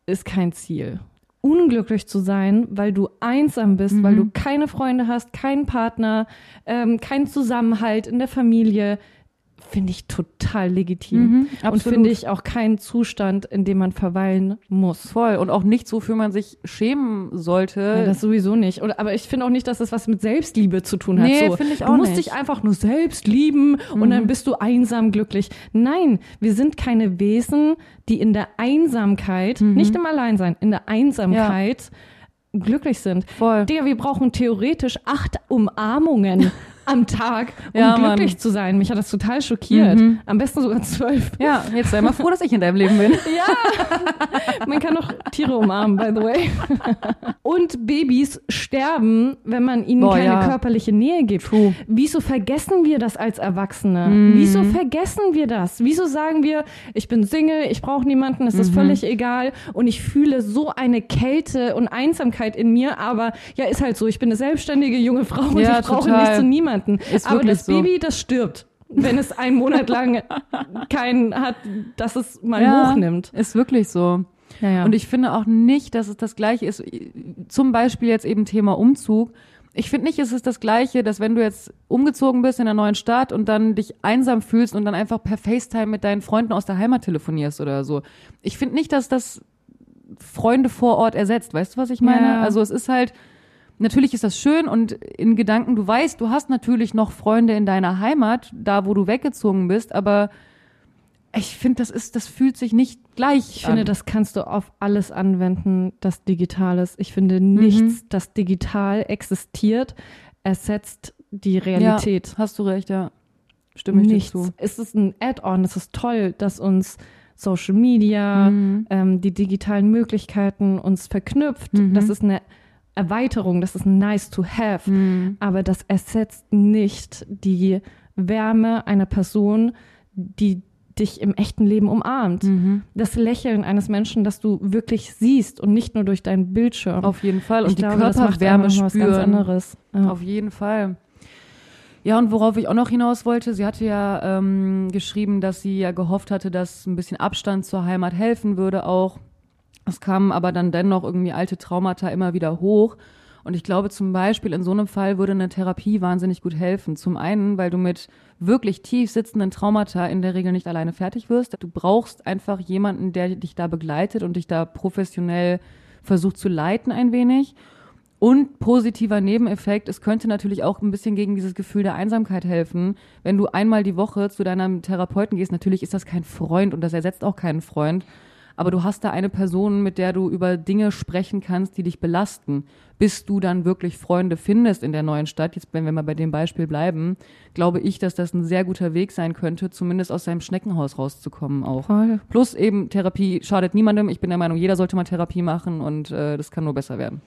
[SPEAKER 1] ist kein Ziel. unglücklich zu sein, weil du einsam bist,
[SPEAKER 2] Mhm.
[SPEAKER 1] weil du keine Freunde hast, keinen Partner, ähm, keinen Zusammenhalt in der Familie, finde ich total legitim.
[SPEAKER 2] Mhm,
[SPEAKER 1] Und finde ich auch keinen Zustand, in dem man verweilen muss.
[SPEAKER 2] Voll. Und auch nichts, wofür man sich schämen sollte.
[SPEAKER 1] Ja, das sowieso nicht. Oder, aber ich finde auch nicht, dass das was mit Selbstliebe zu tun hat.
[SPEAKER 2] Nee,
[SPEAKER 1] so,
[SPEAKER 2] finde ich
[SPEAKER 1] du
[SPEAKER 2] auch
[SPEAKER 1] musst
[SPEAKER 2] nicht. Mhm.
[SPEAKER 1] dich einfach nur selbst lieben und dann bist du einsam glücklich. Nein, wir sind keine Wesen, die in der Einsamkeit,
[SPEAKER 2] Mhm.
[SPEAKER 1] nicht im Alleinsein, in der Einsamkeit glücklich sind.
[SPEAKER 2] Voll.
[SPEAKER 1] Digga, wir brauchen theoretisch acht Umarmungen am Tag, um
[SPEAKER 2] Ja, Mann.
[SPEAKER 1] glücklich zu sein. Mich hat das total schockiert.
[SPEAKER 2] Mhm.
[SPEAKER 1] Am besten sogar zwölf.
[SPEAKER 2] Ja, jetzt sei mal froh, dass ich in deinem Leben bin.
[SPEAKER 1] Man kann auch Tiere umarmen, by the way. Und Babys sterben, wenn man ihnen
[SPEAKER 2] Boah,
[SPEAKER 1] keine
[SPEAKER 2] ja.
[SPEAKER 1] körperliche Nähe gibt.
[SPEAKER 2] True.
[SPEAKER 1] Wieso vergessen wir das als Erwachsene?
[SPEAKER 2] Mhm.
[SPEAKER 1] Wieso vergessen wir das? Wieso sagen wir, ich bin Single, ich brauche niemanden, es
[SPEAKER 2] Mhm.
[SPEAKER 1] ist völlig egal und ich fühle so eine Kälte und Einsamkeit in mir, aber ja, ist halt so, ich bin eine selbstständige junge Frau und
[SPEAKER 2] Ja,
[SPEAKER 1] ich brauche
[SPEAKER 2] total.
[SPEAKER 1] nicht zu niemanden.
[SPEAKER 2] Ist
[SPEAKER 1] aber das
[SPEAKER 2] so.
[SPEAKER 1] Baby, das stirbt. Wenn es einen Monat lang keinen hat, dass es mal
[SPEAKER 2] Ja,
[SPEAKER 1] hochnimmt.
[SPEAKER 2] Ist wirklich so.
[SPEAKER 1] Ja, ja.
[SPEAKER 2] Und ich finde auch nicht, dass es das Gleiche ist. Zum Beispiel jetzt eben Thema Umzug. Ich finde nicht, es ist das Gleiche, dass wenn du jetzt umgezogen bist in einer neuen Stadt und dann dich einsam fühlst und dann einfach per FaceTime mit deinen Freunden aus der Heimat telefonierst oder so. Ich finde nicht, dass das Freunde vor Ort ersetzt. Weißt du, was ich meine?
[SPEAKER 1] Ja.
[SPEAKER 2] Also es ist halt, natürlich ist das schön und in Gedanken, du weißt, du hast natürlich noch Freunde in deiner Heimat, da wo du weggezogen bist, aber ich finde, das ist, das fühlt sich nicht gleich
[SPEAKER 1] Ich finde,
[SPEAKER 2] an.
[SPEAKER 1] das kannst du auf alles anwenden, das digital ist. Ich finde,
[SPEAKER 2] Mhm.
[SPEAKER 1] nichts, das digital existiert, ersetzt die Realität.
[SPEAKER 2] Ja, hast du recht, ja. Stimme ich
[SPEAKER 1] Nichts.
[SPEAKER 2] dir zu.
[SPEAKER 1] Es ist ein Add-on, es ist toll, dass uns Social Media,
[SPEAKER 2] Mhm.
[SPEAKER 1] ähm, die digitalen Möglichkeiten uns verknüpft.
[SPEAKER 2] Mhm.
[SPEAKER 1] Das ist eine Erweiterung, das ist nice to have.
[SPEAKER 2] Mhm.
[SPEAKER 1] Aber das ersetzt nicht die Wärme einer Person, die dich im echten Leben umarmt.
[SPEAKER 2] Mhm.
[SPEAKER 1] Das Lächeln eines Menschen, das du wirklich siehst und nicht nur durch deinen Bildschirm.
[SPEAKER 2] Auf jeden Fall. Und
[SPEAKER 1] ich
[SPEAKER 2] die
[SPEAKER 1] glaube,
[SPEAKER 2] Körperwärme
[SPEAKER 1] noch was ganz
[SPEAKER 2] spüren.
[SPEAKER 1] anderes. Ja.
[SPEAKER 2] Auf jeden Fall. Ja, und worauf ich auch noch hinaus wollte, sie hatte ja ähm, geschrieben, dass sie ja gehofft hatte, dass ein bisschen Abstand zur Heimat helfen würde auch. Es kamen aber dann dennoch irgendwie alte Traumata immer wieder hoch. Und ich glaube zum Beispiel in so einem Fall würde eine Therapie wahnsinnig gut helfen. Zum einen, weil du mit wirklich tief sitzenden Traumata in der Regel nicht alleine fertig wirst. Du brauchst einfach jemanden, der dich da begleitet und dich da professionell versucht zu leiten ein wenig. Und positiver Nebeneffekt, es könnte natürlich auch ein bisschen gegen dieses Gefühl der Einsamkeit helfen, wenn du einmal die Woche zu deinem Therapeuten gehst. Natürlich ist das kein Freund und das ersetzt auch keinen Freund, aber du hast da eine Person, mit der du über Dinge sprechen kannst, die dich belasten, bis du dann wirklich Freunde findest in der neuen Stadt. Jetzt, wenn wir mal bei dem Beispiel bleiben, glaube ich, dass das ein sehr guter Weg sein könnte, zumindest aus seinem Schneckenhaus rauszukommen auch.
[SPEAKER 1] Voll.
[SPEAKER 2] Plus eben Therapie schadet niemandem. Ich bin der Meinung, jeder sollte mal Therapie machen und äh, das kann nur besser werden.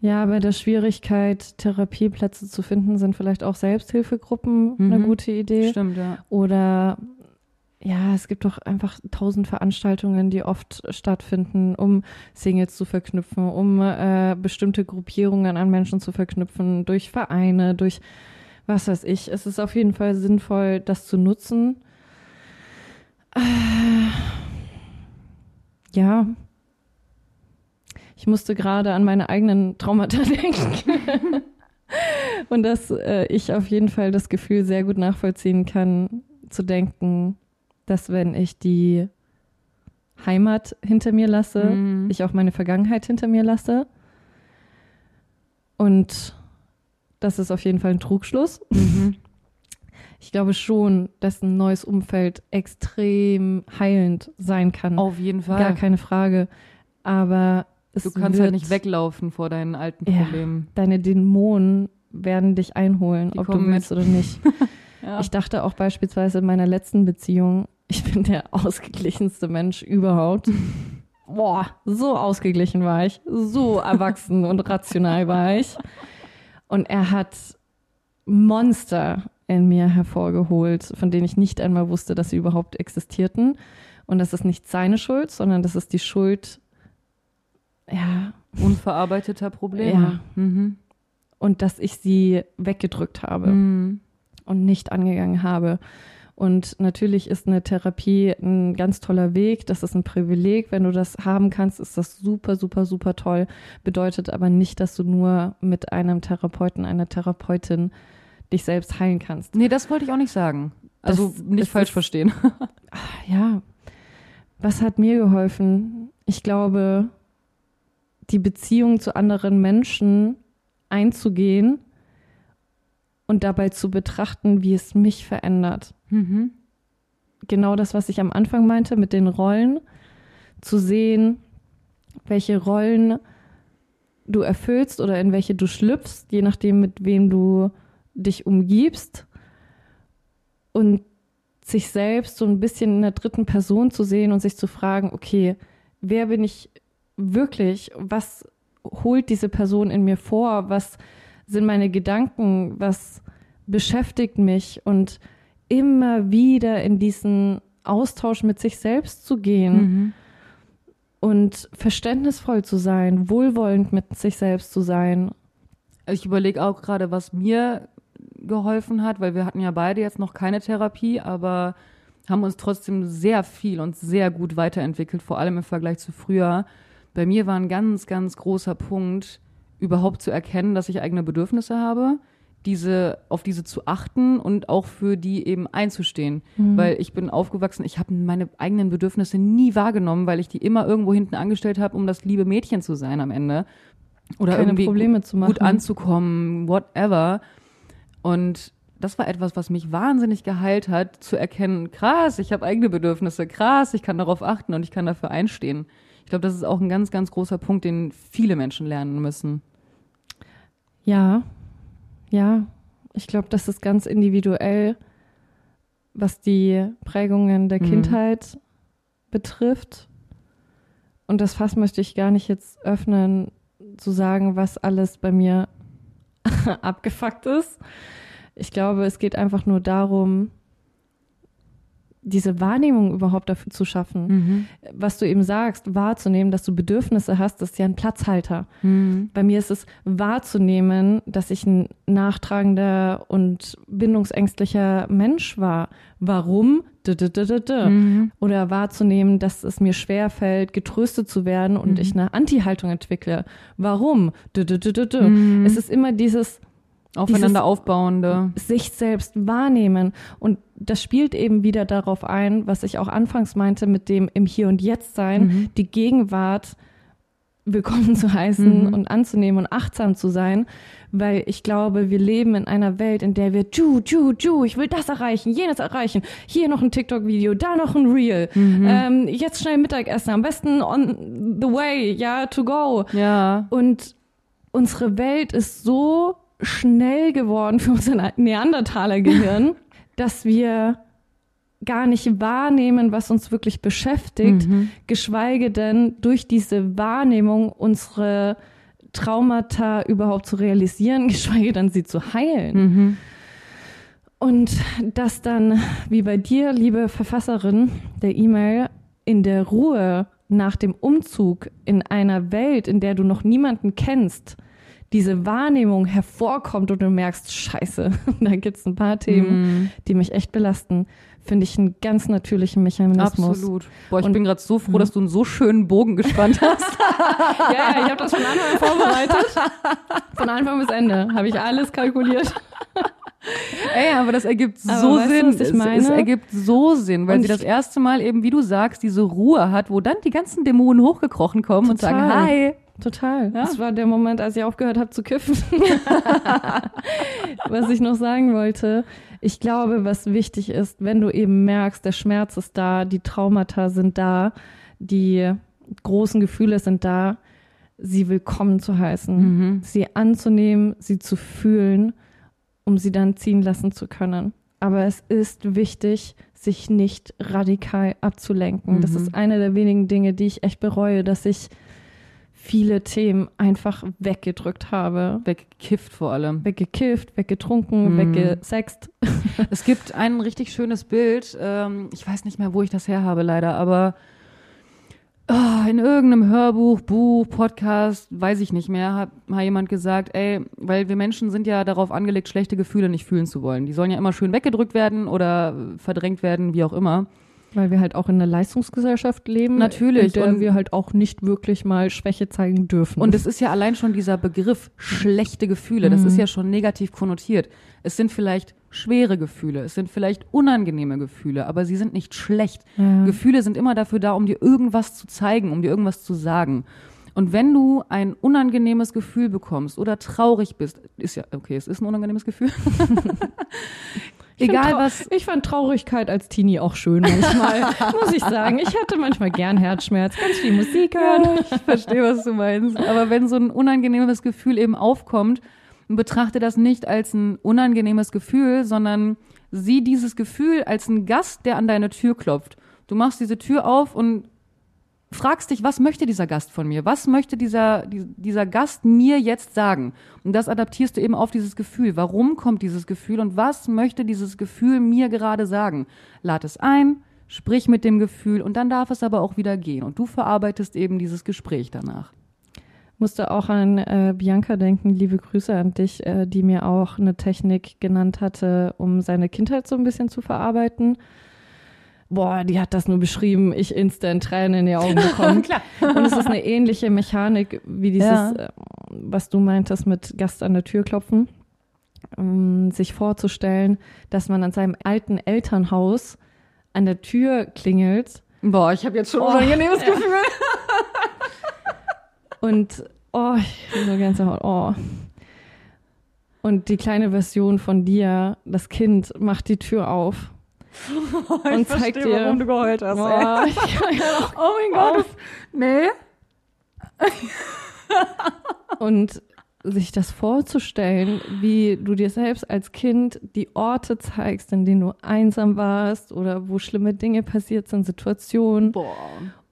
[SPEAKER 1] Ja, bei der Schwierigkeit, Therapieplätze zu finden, sind vielleicht auch Selbsthilfegruppen eine
[SPEAKER 2] Mhm.
[SPEAKER 1] gute Idee.
[SPEAKER 2] Stimmt, ja.
[SPEAKER 1] Oder ja, es gibt doch einfach tausend Veranstaltungen, die oft stattfinden, um Singles zu verknüpfen, um äh, bestimmte Gruppierungen an Menschen zu verknüpfen, durch Vereine, durch was weiß ich. Es ist auf jeden Fall sinnvoll, das zu nutzen. Äh, ja. Ich musste gerade an meine eigenen Traumata denken. Und dass äh, ich auf jeden Fall das Gefühl sehr gut nachvollziehen kann, zu denken, dass wenn ich die Heimat hinter mir lasse,
[SPEAKER 2] Mhm.
[SPEAKER 1] ich auch meine Vergangenheit hinter mir lasse. Und das ist auf jeden Fall ein Trugschluss.
[SPEAKER 2] Mhm.
[SPEAKER 1] Ich glaube schon, dass ein neues Umfeld extrem heilend sein kann.
[SPEAKER 2] Auf jeden Fall.
[SPEAKER 1] Gar keine Frage. Aber es
[SPEAKER 2] du kannst
[SPEAKER 1] wird,
[SPEAKER 2] halt nicht weglaufen vor deinen alten
[SPEAKER 1] Ja.
[SPEAKER 2] Problemen.
[SPEAKER 1] Deine Dämonen werden dich einholen,
[SPEAKER 2] Die
[SPEAKER 1] ob du willst oder nicht.
[SPEAKER 2] Ja.
[SPEAKER 1] Ich dachte auch beispielsweise in meiner letzten Beziehung, ich bin der ausgeglichenste Mensch überhaupt. Boah, so ausgeglichen war ich, so erwachsen und rational war ich. Und er hat Monster in mir hervorgeholt, von denen ich nicht einmal wusste, dass sie überhaupt existierten. Und das ist nicht seine Schuld, sondern das ist die Schuld, ja,
[SPEAKER 2] Unverarbeiteter Probleme.
[SPEAKER 1] Ja.
[SPEAKER 2] Mhm.
[SPEAKER 1] und dass ich sie weggedrückt habe.
[SPEAKER 2] Mhm.
[SPEAKER 1] und nicht angegangen habe. Und natürlich ist eine Therapie ein ganz toller Weg. Das ist ein Privileg. Wenn du das haben kannst, ist das super, super, super toll. Bedeutet aber nicht, dass du nur mit einem Therapeuten, einer Therapeutin dich selbst heilen kannst.
[SPEAKER 2] Nee, das wollte ich auch nicht sagen. Also
[SPEAKER 1] Das
[SPEAKER 2] nicht
[SPEAKER 1] ist
[SPEAKER 2] falsch
[SPEAKER 1] es-
[SPEAKER 2] verstehen.
[SPEAKER 1] Ja, was hat mir geholfen? Ich glaube, die Beziehung zu anderen Menschen einzugehen und dabei zu betrachten, wie es mich verändert.
[SPEAKER 2] Mhm.
[SPEAKER 1] Genau das, was ich am Anfang meinte mit den Rollen, zu sehen, welche Rollen du erfüllst oder in welche du schlüpfst, je nachdem, mit wem du dich umgibst und sich selbst so ein bisschen in der dritten Person zu sehen und sich zu fragen, okay, wer bin ich wirklich? Was holt diese Person in mir vor? Was sind meine Gedanken? Was beschäftigt mich? Und immer wieder in diesen Austausch mit sich selbst zu gehen
[SPEAKER 2] Mhm.
[SPEAKER 1] und verständnisvoll zu sein, wohlwollend mit sich selbst zu sein.
[SPEAKER 2] Ich überlege auch gerade, was mir geholfen hat, weil wir hatten ja beide jetzt noch keine Therapie, aber haben uns trotzdem sehr viel und sehr gut weiterentwickelt, vor allem im Vergleich zu früher. Bei mir war ein ganz, ganz großer Punkt, überhaupt zu erkennen, dass ich eigene Bedürfnisse habe, diese, auf diese zu achten und auch für die eben einzustehen. Weil ich bin aufgewachsen, ich habe meine eigenen Bedürfnisse nie wahrgenommen, weil ich die immer irgendwo hinten angestellt habe, um das liebe Mädchen zu sein am Ende. Oder
[SPEAKER 1] Keine
[SPEAKER 2] irgendwie
[SPEAKER 1] Probleme zu machen.
[SPEAKER 2] gut anzukommen, whatever. Und das war etwas, was mich wahnsinnig geheilt hat, zu erkennen, krass, ich habe eigene Bedürfnisse, krass, ich kann darauf achten und ich kann dafür einstehen. Ich glaube, das ist auch ein ganz, ganz großer Punkt, den viele Menschen lernen müssen.
[SPEAKER 1] Ja, ja. Ich glaube, das ist ganz individuell, was die Prägungen der
[SPEAKER 2] Mhm.
[SPEAKER 1] Kindheit betrifft. Und das Fass möchte ich gar nicht jetzt öffnen, zu sagen, was alles bei mir abgefuckt ist. Ich glaube, es geht einfach nur darum, diese Wahrnehmung überhaupt dafür zu schaffen. Was du eben sagst, wahrzunehmen, dass du Bedürfnisse hast, das ist ja ein Platzhalter. Bei mir ist es wahrzunehmen, dass ich ein nachtragender und bindungsängstlicher Mensch war. Warum? Dö, dö, dö, dö. Oder wahrzunehmen, dass es mir schwerfällt, getröstet zu werden und ich eine Anti-Haltung entwickle. Warum? Dö. Es ist immer dieses
[SPEAKER 2] Aufeinander aufbauende.
[SPEAKER 1] sich selbst wahrnehmen. Und das spielt eben wieder darauf ein, was ich auch anfangs meinte, mit dem im Hier und Jetzt sein, die Gegenwart willkommen zu heißen und anzunehmen und achtsam zu sein, weil ich glaube, wir leben in einer Welt, in der wir, ju, ju, ju, ich will das erreichen, jenes erreichen, hier noch ein TikTok-Video, da noch ein Reel, ähm, jetzt schnell Mittagessen, am besten on the way, ja, to go.
[SPEAKER 2] Ja.
[SPEAKER 1] Und unsere Welt ist so schnell geworden für unser Neandertaler-Gehirn, dass wir gar nicht wahrnehmen, was uns wirklich beschäftigt, geschweige denn durch diese Wahrnehmung unsere Traumata überhaupt zu realisieren, geschweige denn sie zu heilen. Und das dann, wie bei dir, liebe Verfasserin der E-Mail, in der Ruhe nach dem Umzug in einer Welt, in der du noch niemanden kennst, diese Wahrnehmung hervorkommt und du merkst, scheiße, da gibt's ein paar Themen, die mich echt belasten, finde ich einen ganz natürlichen Mechanismus.
[SPEAKER 2] Absolut. Boah, ich
[SPEAKER 1] Und-
[SPEAKER 2] bin gerade so froh, dass du einen so schönen Bogen gespannt hast.
[SPEAKER 1] Ja, ja, ich habe das von Anfang an vorbereitet. Von Anfang bis Ende habe ich alles kalkuliert.
[SPEAKER 2] Ey, aber das ergibt
[SPEAKER 1] Aber
[SPEAKER 2] so
[SPEAKER 1] weißt
[SPEAKER 2] Sinn.
[SPEAKER 1] was ich
[SPEAKER 2] es, es
[SPEAKER 1] meine?
[SPEAKER 2] ergibt so Sinn, weil
[SPEAKER 1] Und
[SPEAKER 2] sie das erste Mal eben, wie du sagst, diese Ruhe hat, wo dann die ganzen Dämonen hochgekrochen kommen und sagen,
[SPEAKER 1] Total.
[SPEAKER 2] hi.
[SPEAKER 1] Total.
[SPEAKER 2] Ja.
[SPEAKER 1] Das war der Moment, als ich aufgehört habe zu kiffen. was ich noch sagen wollte, ich glaube, was wichtig ist, wenn du eben merkst, der Schmerz ist da, die Traumata sind da, die großen Gefühle sind da, sie willkommen zu heißen, sie anzunehmen, sie zu fühlen, um sie dann ziehen lassen zu können. Aber es ist wichtig, sich nicht radikal abzulenken. Das ist eine der wenigen Dinge, die ich echt bereue, dass ich viele Themen einfach weggedrückt habe.
[SPEAKER 2] Weggekifft vor allem.
[SPEAKER 1] Weggekifft, weggetrunken, weggesext.
[SPEAKER 2] Es gibt ein richtig schönes Bild. Ähm, ich weiß nicht mehr, wo ich das her habe, leider, aber oh, in irgendeinem Hörbuch, Buch, Podcast, weiß ich nicht mehr, hat mal jemand gesagt, ey, weil wir Menschen sind ja darauf angelegt, schlechte Gefühle nicht fühlen zu wollen. Die sollen ja immer schön weggedrückt werden oder verdrängt werden, wie auch immer.
[SPEAKER 1] Weil wir halt auch in einer Leistungsgesellschaft leben.
[SPEAKER 2] Natürlich.
[SPEAKER 1] In der
[SPEAKER 2] Und-
[SPEAKER 1] wir halt auch nicht wirklich mal Schwäche zeigen dürfen.
[SPEAKER 2] Und es ist ja allein schon dieser Begriff schlechte Gefühle, das ist
[SPEAKER 1] Mhm.
[SPEAKER 2] ja schon negativ konnotiert. Es sind vielleicht schwere Gefühle, es sind vielleicht unangenehme Gefühle, aber sie sind nicht schlecht.
[SPEAKER 1] Ja.
[SPEAKER 2] Gefühle sind immer dafür da, um dir irgendwas zu zeigen, um dir irgendwas zu sagen. Und wenn du ein unangenehmes Gefühl bekommst oder traurig bist, ist ja, okay, es ist ein unangenehmes Gefühl.
[SPEAKER 1] Ich
[SPEAKER 2] Egal was.
[SPEAKER 1] Ich fand Traurigkeit als Teenie auch schön manchmal, muss ich sagen. Ich hatte manchmal gern Herzschmerz, ganz viel Musik hören.
[SPEAKER 2] Ich verstehe, was du meinst. Aber wenn so ein unangenehmes Gefühl eben aufkommt, betrachte das nicht als ein unangenehmes Gefühl, sondern sieh dieses Gefühl als einen Gast, der an deine Tür klopft. Du machst diese Tür auf und fragst dich, was möchte dieser Gast von mir? Was möchte dieser, die- dieser Gast mir jetzt sagen? Und das adaptierst du eben auf dieses Gefühl. Warum kommt dieses Gefühl und was möchte dieses Gefühl mir gerade sagen? Lad es ein, sprich mit dem Gefühl und dann darf es aber auch wieder gehen. Und du verarbeitest eben dieses Gespräch danach.
[SPEAKER 1] Musste auch an äh, Bianca denken, liebe Grüße an dich, äh, die mir auch eine Technik genannt hatte, um seine Kindheit so ein bisschen zu verarbeiten. Boah, die hat das nur beschrieben, ich instant Tränen in die Augen bekommen.
[SPEAKER 2] Klar.
[SPEAKER 1] Und es ist eine ähnliche Mechanik wie dieses,
[SPEAKER 2] Ja.
[SPEAKER 1] äh, was du meintest mit Gast an der Tür klopfen. Um, sich vorzustellen, dass man an seinem alten Elternhaus an der Tür klingelt
[SPEAKER 2] Boah, ich habe jetzt schon
[SPEAKER 1] Oh,
[SPEAKER 2] ein unangenehmes
[SPEAKER 1] ja.
[SPEAKER 2] Gefühl.
[SPEAKER 1] und oh, ich bin so Gänsehaut, oh. Und die kleine Version von dir, das Kind, macht die Tür auf. Und zeigt dir,
[SPEAKER 2] warum du geheult hast. ey.
[SPEAKER 1] Boah, ich noch
[SPEAKER 2] Oh mein Gott. Nee.
[SPEAKER 1] Und sich das vorzustellen, wie du dir selbst als Kind die Orte zeigst, in denen du einsam warst oder wo schlimme Dinge passiert sind, Situationen,
[SPEAKER 2] Boah.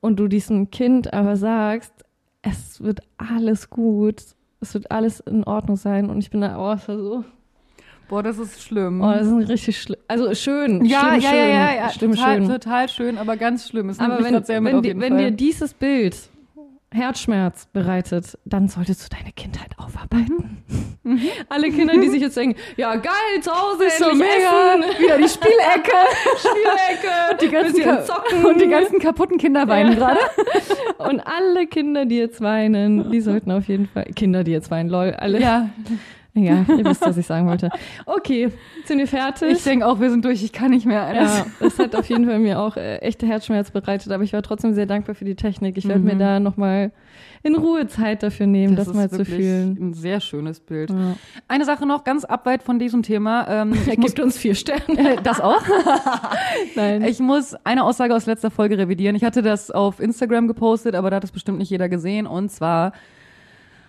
[SPEAKER 1] und du diesem Kind aber sagst, es wird alles gut, es wird alles in Ordnung sein und ich bin da, war so,
[SPEAKER 2] Boah, das ist schlimm.
[SPEAKER 1] oh, das ist richtig schlimm, also schön,
[SPEAKER 2] ja,
[SPEAKER 1] schlimm,
[SPEAKER 2] ja,
[SPEAKER 1] schön,
[SPEAKER 2] ja, ja, ja.
[SPEAKER 1] schlimm,
[SPEAKER 2] total,
[SPEAKER 1] schön.
[SPEAKER 2] total schön, aber ganz schlimm. Es
[SPEAKER 1] Aber wenn,
[SPEAKER 2] sehr mit
[SPEAKER 1] wenn,
[SPEAKER 2] auf jeden
[SPEAKER 1] wenn
[SPEAKER 2] Fall.
[SPEAKER 1] dir dieses Bild Herzschmerz bereitet, dann solltest du deine Kindheit aufarbeiten. Alle Kinder, die sich jetzt denken, ja geil, zu Hause
[SPEAKER 2] ist
[SPEAKER 1] endlich
[SPEAKER 2] mega.
[SPEAKER 1] essen,
[SPEAKER 2] Wieder die Spielecke.
[SPEAKER 1] Spielecke,
[SPEAKER 2] Die ganzen,
[SPEAKER 1] zocken.
[SPEAKER 2] und die ganzen kaputten Kinder weinen gerade.
[SPEAKER 1] Und alle Kinder, die jetzt weinen, die sollten auf jeden Fall, Kinder, die jetzt weinen, lol, alle.
[SPEAKER 2] Ja,
[SPEAKER 1] Egal, ihr wisst, was ich sagen wollte. Okay, sind wir fertig?
[SPEAKER 2] ich denke auch, wir sind durch. Ich kann nicht mehr. Das-
[SPEAKER 1] ja, das hat auf jeden Fall mir auch äh, echte Herzschmerz bereitet, aber ich war trotzdem sehr dankbar für die Technik. Ich werde mir da nochmal in Ruhe Zeit dafür nehmen, das,
[SPEAKER 2] ist
[SPEAKER 1] mal zu fühlen.
[SPEAKER 2] Ein sehr schönes Bild.
[SPEAKER 1] Ja.
[SPEAKER 2] Eine Sache noch, ganz abweit von diesem Thema. Ähm,
[SPEAKER 1] Er gibt uns vier Sterne.
[SPEAKER 2] das auch?
[SPEAKER 1] Nein.
[SPEAKER 2] Ich muss eine Aussage aus letzter Folge revidieren. Ich hatte das auf Instagram gepostet, aber da hat es bestimmt nicht jeder gesehen. Und zwar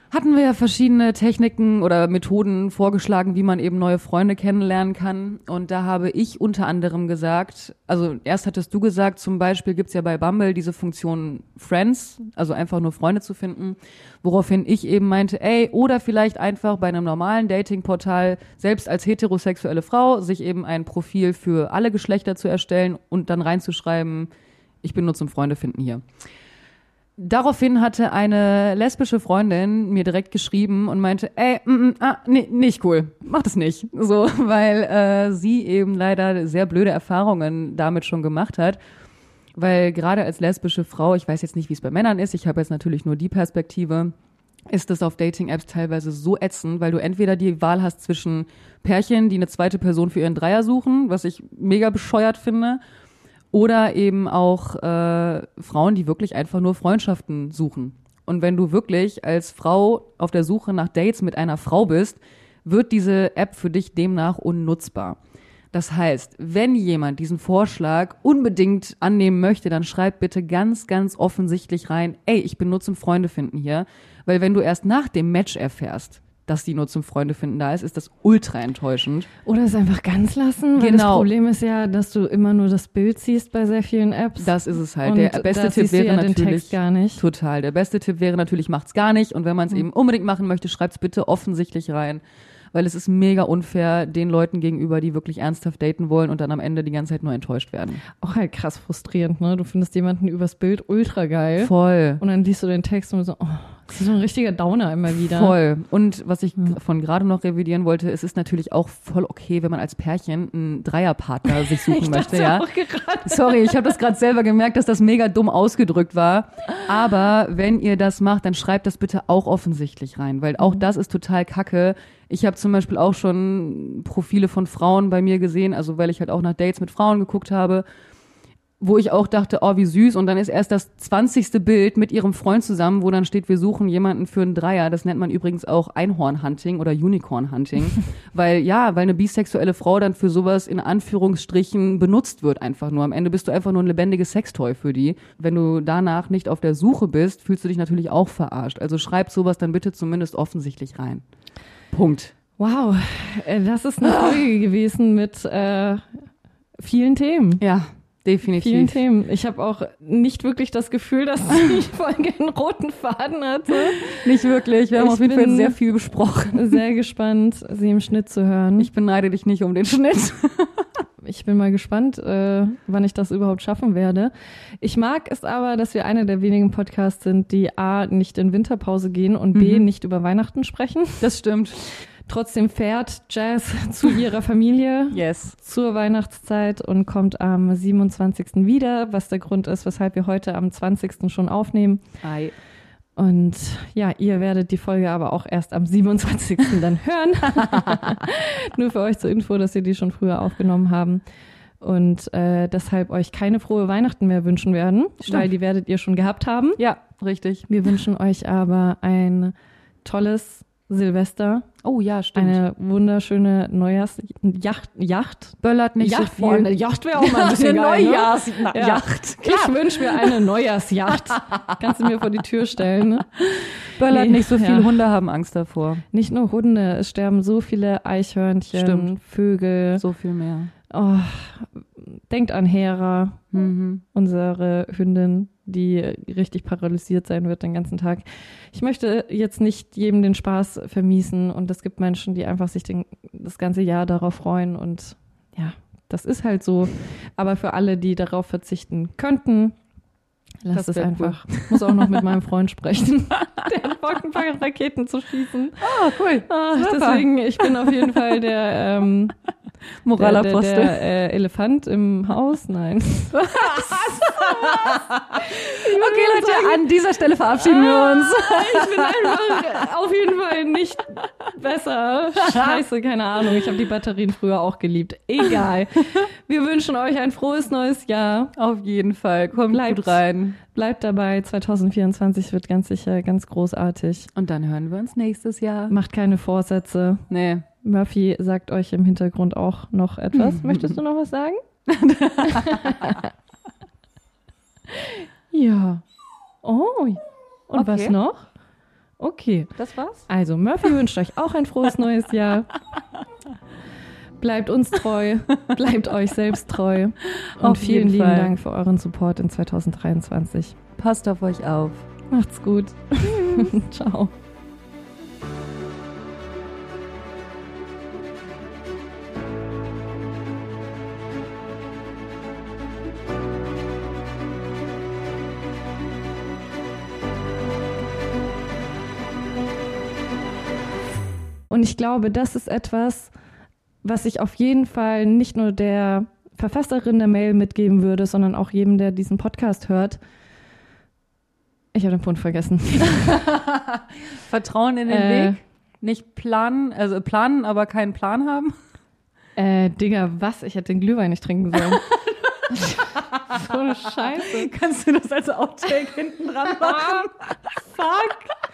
[SPEAKER 2] hatten wir ja verschiedene Techniken oder Methoden vorgeschlagen, wie man eben neue Freunde kennenlernen kann. Und da habe ich unter anderem gesagt, also erst hattest du gesagt, zum Beispiel gibt's ja bei Bumble diese Funktion Friends, also einfach nur Freunde zu finden, woraufhin ich eben meinte, ey, oder vielleicht einfach bei einem normalen Datingportal, selbst als heterosexuelle Frau, sich eben ein Profil für alle Geschlechter zu erstellen und dann reinzuschreiben, ich bin nur zum Freunde finden hier. Daraufhin hatte eine lesbische Freundin mir direkt geschrieben und meinte, ey, mm, mm, ah, nee, nicht cool, mach das nicht. So, weil äh, sie eben leider sehr blöde Erfahrungen damit schon gemacht hat. Weil gerade als lesbische Frau, ich weiß jetzt nicht, wie es bei Männern ist, ich habe jetzt natürlich nur die Perspektive, ist es auf Dating-Apps teilweise so ätzend, weil du entweder die Wahl hast zwischen Pärchen, die eine zweite Person für ihren Dreier suchen, was ich mega bescheuert finde, oder eben auch äh, Frauen, die wirklich einfach nur Freundschaften suchen. Und wenn du wirklich als Frau auf der Suche nach Dates mit einer Frau bist, wird diese App für dich demnach unnutzbar. Das heißt, wenn jemand diesen Vorschlag unbedingt annehmen möchte, dann schreib bitte ganz, ganz offensichtlich rein, ey, ich bin nur zum Freunde finden hier. Weil wenn du erst nach dem Match erfährst, dass die nur zum Freunde finden da ist, ist das ultra enttäuschend.
[SPEAKER 1] Oder es einfach ganz lassen. Weil
[SPEAKER 2] Genau.
[SPEAKER 1] das Problem ist ja, dass du immer nur das Bild siehst bei sehr vielen Apps.
[SPEAKER 2] Das ist es halt.
[SPEAKER 1] Und
[SPEAKER 2] Der beste Tipp wäre
[SPEAKER 1] ja den
[SPEAKER 2] natürlich
[SPEAKER 1] Text gar nicht.
[SPEAKER 2] Total. Der beste Tipp wäre natürlich, macht's gar nicht. Und wenn man es eben unbedingt machen möchte, schreibt's bitte offensichtlich rein. weil es ist mega unfair den Leuten gegenüber, die wirklich ernsthaft daten wollen und dann am Ende die ganze Zeit nur enttäuscht werden.
[SPEAKER 1] Auch halt krass frustrierend, ne? Du findest jemanden übers Bild ultra geil.
[SPEAKER 2] Voll.
[SPEAKER 1] Und dann liest du den Text und so, oh, das ist so ein richtiger Downer immer wieder.
[SPEAKER 2] Voll. Und was ich von gerade noch revidieren wollte, es ist natürlich auch voll okay, wenn man als Pärchen einen Dreierpartner sich suchen
[SPEAKER 1] Ich
[SPEAKER 2] möchte, ja.
[SPEAKER 1] auch gerade.
[SPEAKER 2] Sorry, ich habe das gerade selber gemerkt, dass das mega dumm ausgedrückt war. Aber wenn ihr das macht, dann schreibt das bitte auch offensichtlich rein, weil auch das ist total kacke. Ich habe zum Beispiel auch schon Profile von Frauen bei mir gesehen, also weil ich halt auch nach Dates mit Frauen geguckt habe, wo ich auch dachte, oh, wie süß. Und dann ist erst das zwanzigste Bild mit ihrem Freund zusammen, wo dann steht, wir suchen jemanden für einen Dreier. Das nennt man übrigens auch Einhorn-Hunting oder Unicorn-Hunting. weil, ja, weil eine bisexuelle Frau dann für sowas in Anführungsstrichen benutzt wird einfach nur. Am Ende bist du einfach nur ein lebendiges Sextoy für die. Wenn du danach nicht auf der Suche bist, fühlst du dich natürlich auch verarscht. Also schreib sowas dann bitte zumindest offensichtlich rein. Punkt.
[SPEAKER 1] Wow, äh, das ist eine Folge gewesen mit äh, vielen Themen.
[SPEAKER 2] Ja, definitiv.
[SPEAKER 1] Vielen Themen. Ich habe auch nicht wirklich das Gefühl, dass die Folge einen roten Faden hatte.
[SPEAKER 2] Nicht wirklich. Wir haben
[SPEAKER 1] Ich
[SPEAKER 2] auf jeden Fall sehr viel besprochen.
[SPEAKER 1] Sehr gespannt, sie im Schnitt zu hören.
[SPEAKER 2] Ich beneide dich nicht um den Schnitt.
[SPEAKER 1] Ich bin mal gespannt, äh, wann ich das überhaupt schaffen werde. Ich mag es aber, dass wir einer der wenigen Podcasts sind, die A, nicht in Winterpause gehen und B,
[SPEAKER 2] Mhm.
[SPEAKER 1] nicht über Weihnachten sprechen.
[SPEAKER 2] Das stimmt.
[SPEAKER 1] Trotzdem fährt Jazz zu ihrer Familie
[SPEAKER 2] Yes.
[SPEAKER 1] zur Weihnachtszeit und kommt am 27. wieder, was der Grund ist, weshalb wir heute am 20. schon aufnehmen.
[SPEAKER 2] Ei.
[SPEAKER 1] Und ja, ihr werdet die Folge aber auch erst am 27. dann hören. Nur für euch zur Info, dass wir die schon früher aufgenommen haben. Und äh, deshalb euch keine frohe Weihnachten mehr wünschen werden,
[SPEAKER 2] Stimmt.
[SPEAKER 1] weil die werdet ihr schon gehabt haben.
[SPEAKER 2] Ja, richtig.
[SPEAKER 1] Wir wünschen euch aber ein tolles Silvester,
[SPEAKER 2] Oh ja, stimmt.
[SPEAKER 1] eine wunderschöne Neujahrsjacht. Yacht?
[SPEAKER 2] Böllert nicht
[SPEAKER 1] Yacht,
[SPEAKER 2] so viel.
[SPEAKER 1] eine Yacht wäre auch mal ein bisschen geil. Ne? Ja.
[SPEAKER 2] Neujahrsjacht.
[SPEAKER 1] Ich wünsche mir eine Neujahrsjacht. Kannst du mir vor die Tür stellen. Ne?
[SPEAKER 2] Böllert
[SPEAKER 1] Nee,
[SPEAKER 2] nicht so viel.
[SPEAKER 1] ja.
[SPEAKER 2] Hunde haben Angst davor.
[SPEAKER 1] Nicht nur Hunde, es sterben so viele Eichhörnchen,
[SPEAKER 2] Stimmt.
[SPEAKER 1] Vögel.
[SPEAKER 2] So viel mehr.
[SPEAKER 1] Oh, denkt an Hera,
[SPEAKER 2] Mhm.
[SPEAKER 1] unsere Hündin, die richtig paralysiert sein wird den ganzen Tag. Ich möchte jetzt nicht jedem den Spaß vermiesen und es gibt Menschen, die einfach sich den, das ganze Jahr darauf freuen und ja, das ist halt so. Aber für alle, die darauf verzichten könnten, lasst
[SPEAKER 2] Das
[SPEAKER 1] es einfach. Muss auch noch mit meinem Freund sprechen, der hat Bock, ein paar Raketen zu schießen.
[SPEAKER 2] Ah, cool.
[SPEAKER 1] Ah,
[SPEAKER 2] Super.
[SPEAKER 1] deswegen, ich bin auf jeden Fall der, ähm, der, der,
[SPEAKER 2] Moralapostel.
[SPEAKER 1] der äh, Elefant im Haus. Nein.
[SPEAKER 2] Okay, Leute, an dieser Stelle verabschieden wir uns.
[SPEAKER 1] Ich bin einfach auf jeden Fall nicht besser. Scheiße, keine Ahnung. Ich habe die Batterien früher auch geliebt. Egal. Wir wünschen euch ein frohes neues Jahr.
[SPEAKER 2] Auf jeden Fall. Kommt
[SPEAKER 1] Bleibt.
[SPEAKER 2] gut rein.
[SPEAKER 1] Bleibt dabei. 2024 wird ganz sicher ganz großartig.
[SPEAKER 2] Und dann hören wir uns nächstes Jahr.
[SPEAKER 1] Macht keine Vorsätze.
[SPEAKER 2] Nee.
[SPEAKER 1] Murphy sagt euch im Hintergrund auch noch etwas. Möchtest du noch was sagen? ja. Oh. Und was
[SPEAKER 2] Okay.
[SPEAKER 1] noch? Okay.
[SPEAKER 2] Das war's?
[SPEAKER 1] Also, Murphy wünscht euch auch ein frohes neues Jahr. Bleibt uns treu, bleibt euch selbst treu. Und
[SPEAKER 2] Auf
[SPEAKER 1] vielen lieben
[SPEAKER 2] Fall.
[SPEAKER 1] Dank für euren Support in 2023.
[SPEAKER 2] Passt auf euch auf.
[SPEAKER 1] Macht's gut. Ciao. Und ich glaube, das ist etwas, was ich auf jeden Fall nicht nur der Verfasserin der Mail mitgeben würde, sondern auch jedem, der diesen Podcast hört. Ich habe den Punkt vergessen.
[SPEAKER 2] Vertrauen in den
[SPEAKER 1] Äh.
[SPEAKER 2] Weg. Nicht planen, also planen, aber keinen Plan haben.
[SPEAKER 1] Äh, Digga, was? Ich hätte den Glühwein nicht trinken sollen. so eine Scheiße.
[SPEAKER 2] Kannst du das als Outtake hinten dran machen?
[SPEAKER 1] Fuck.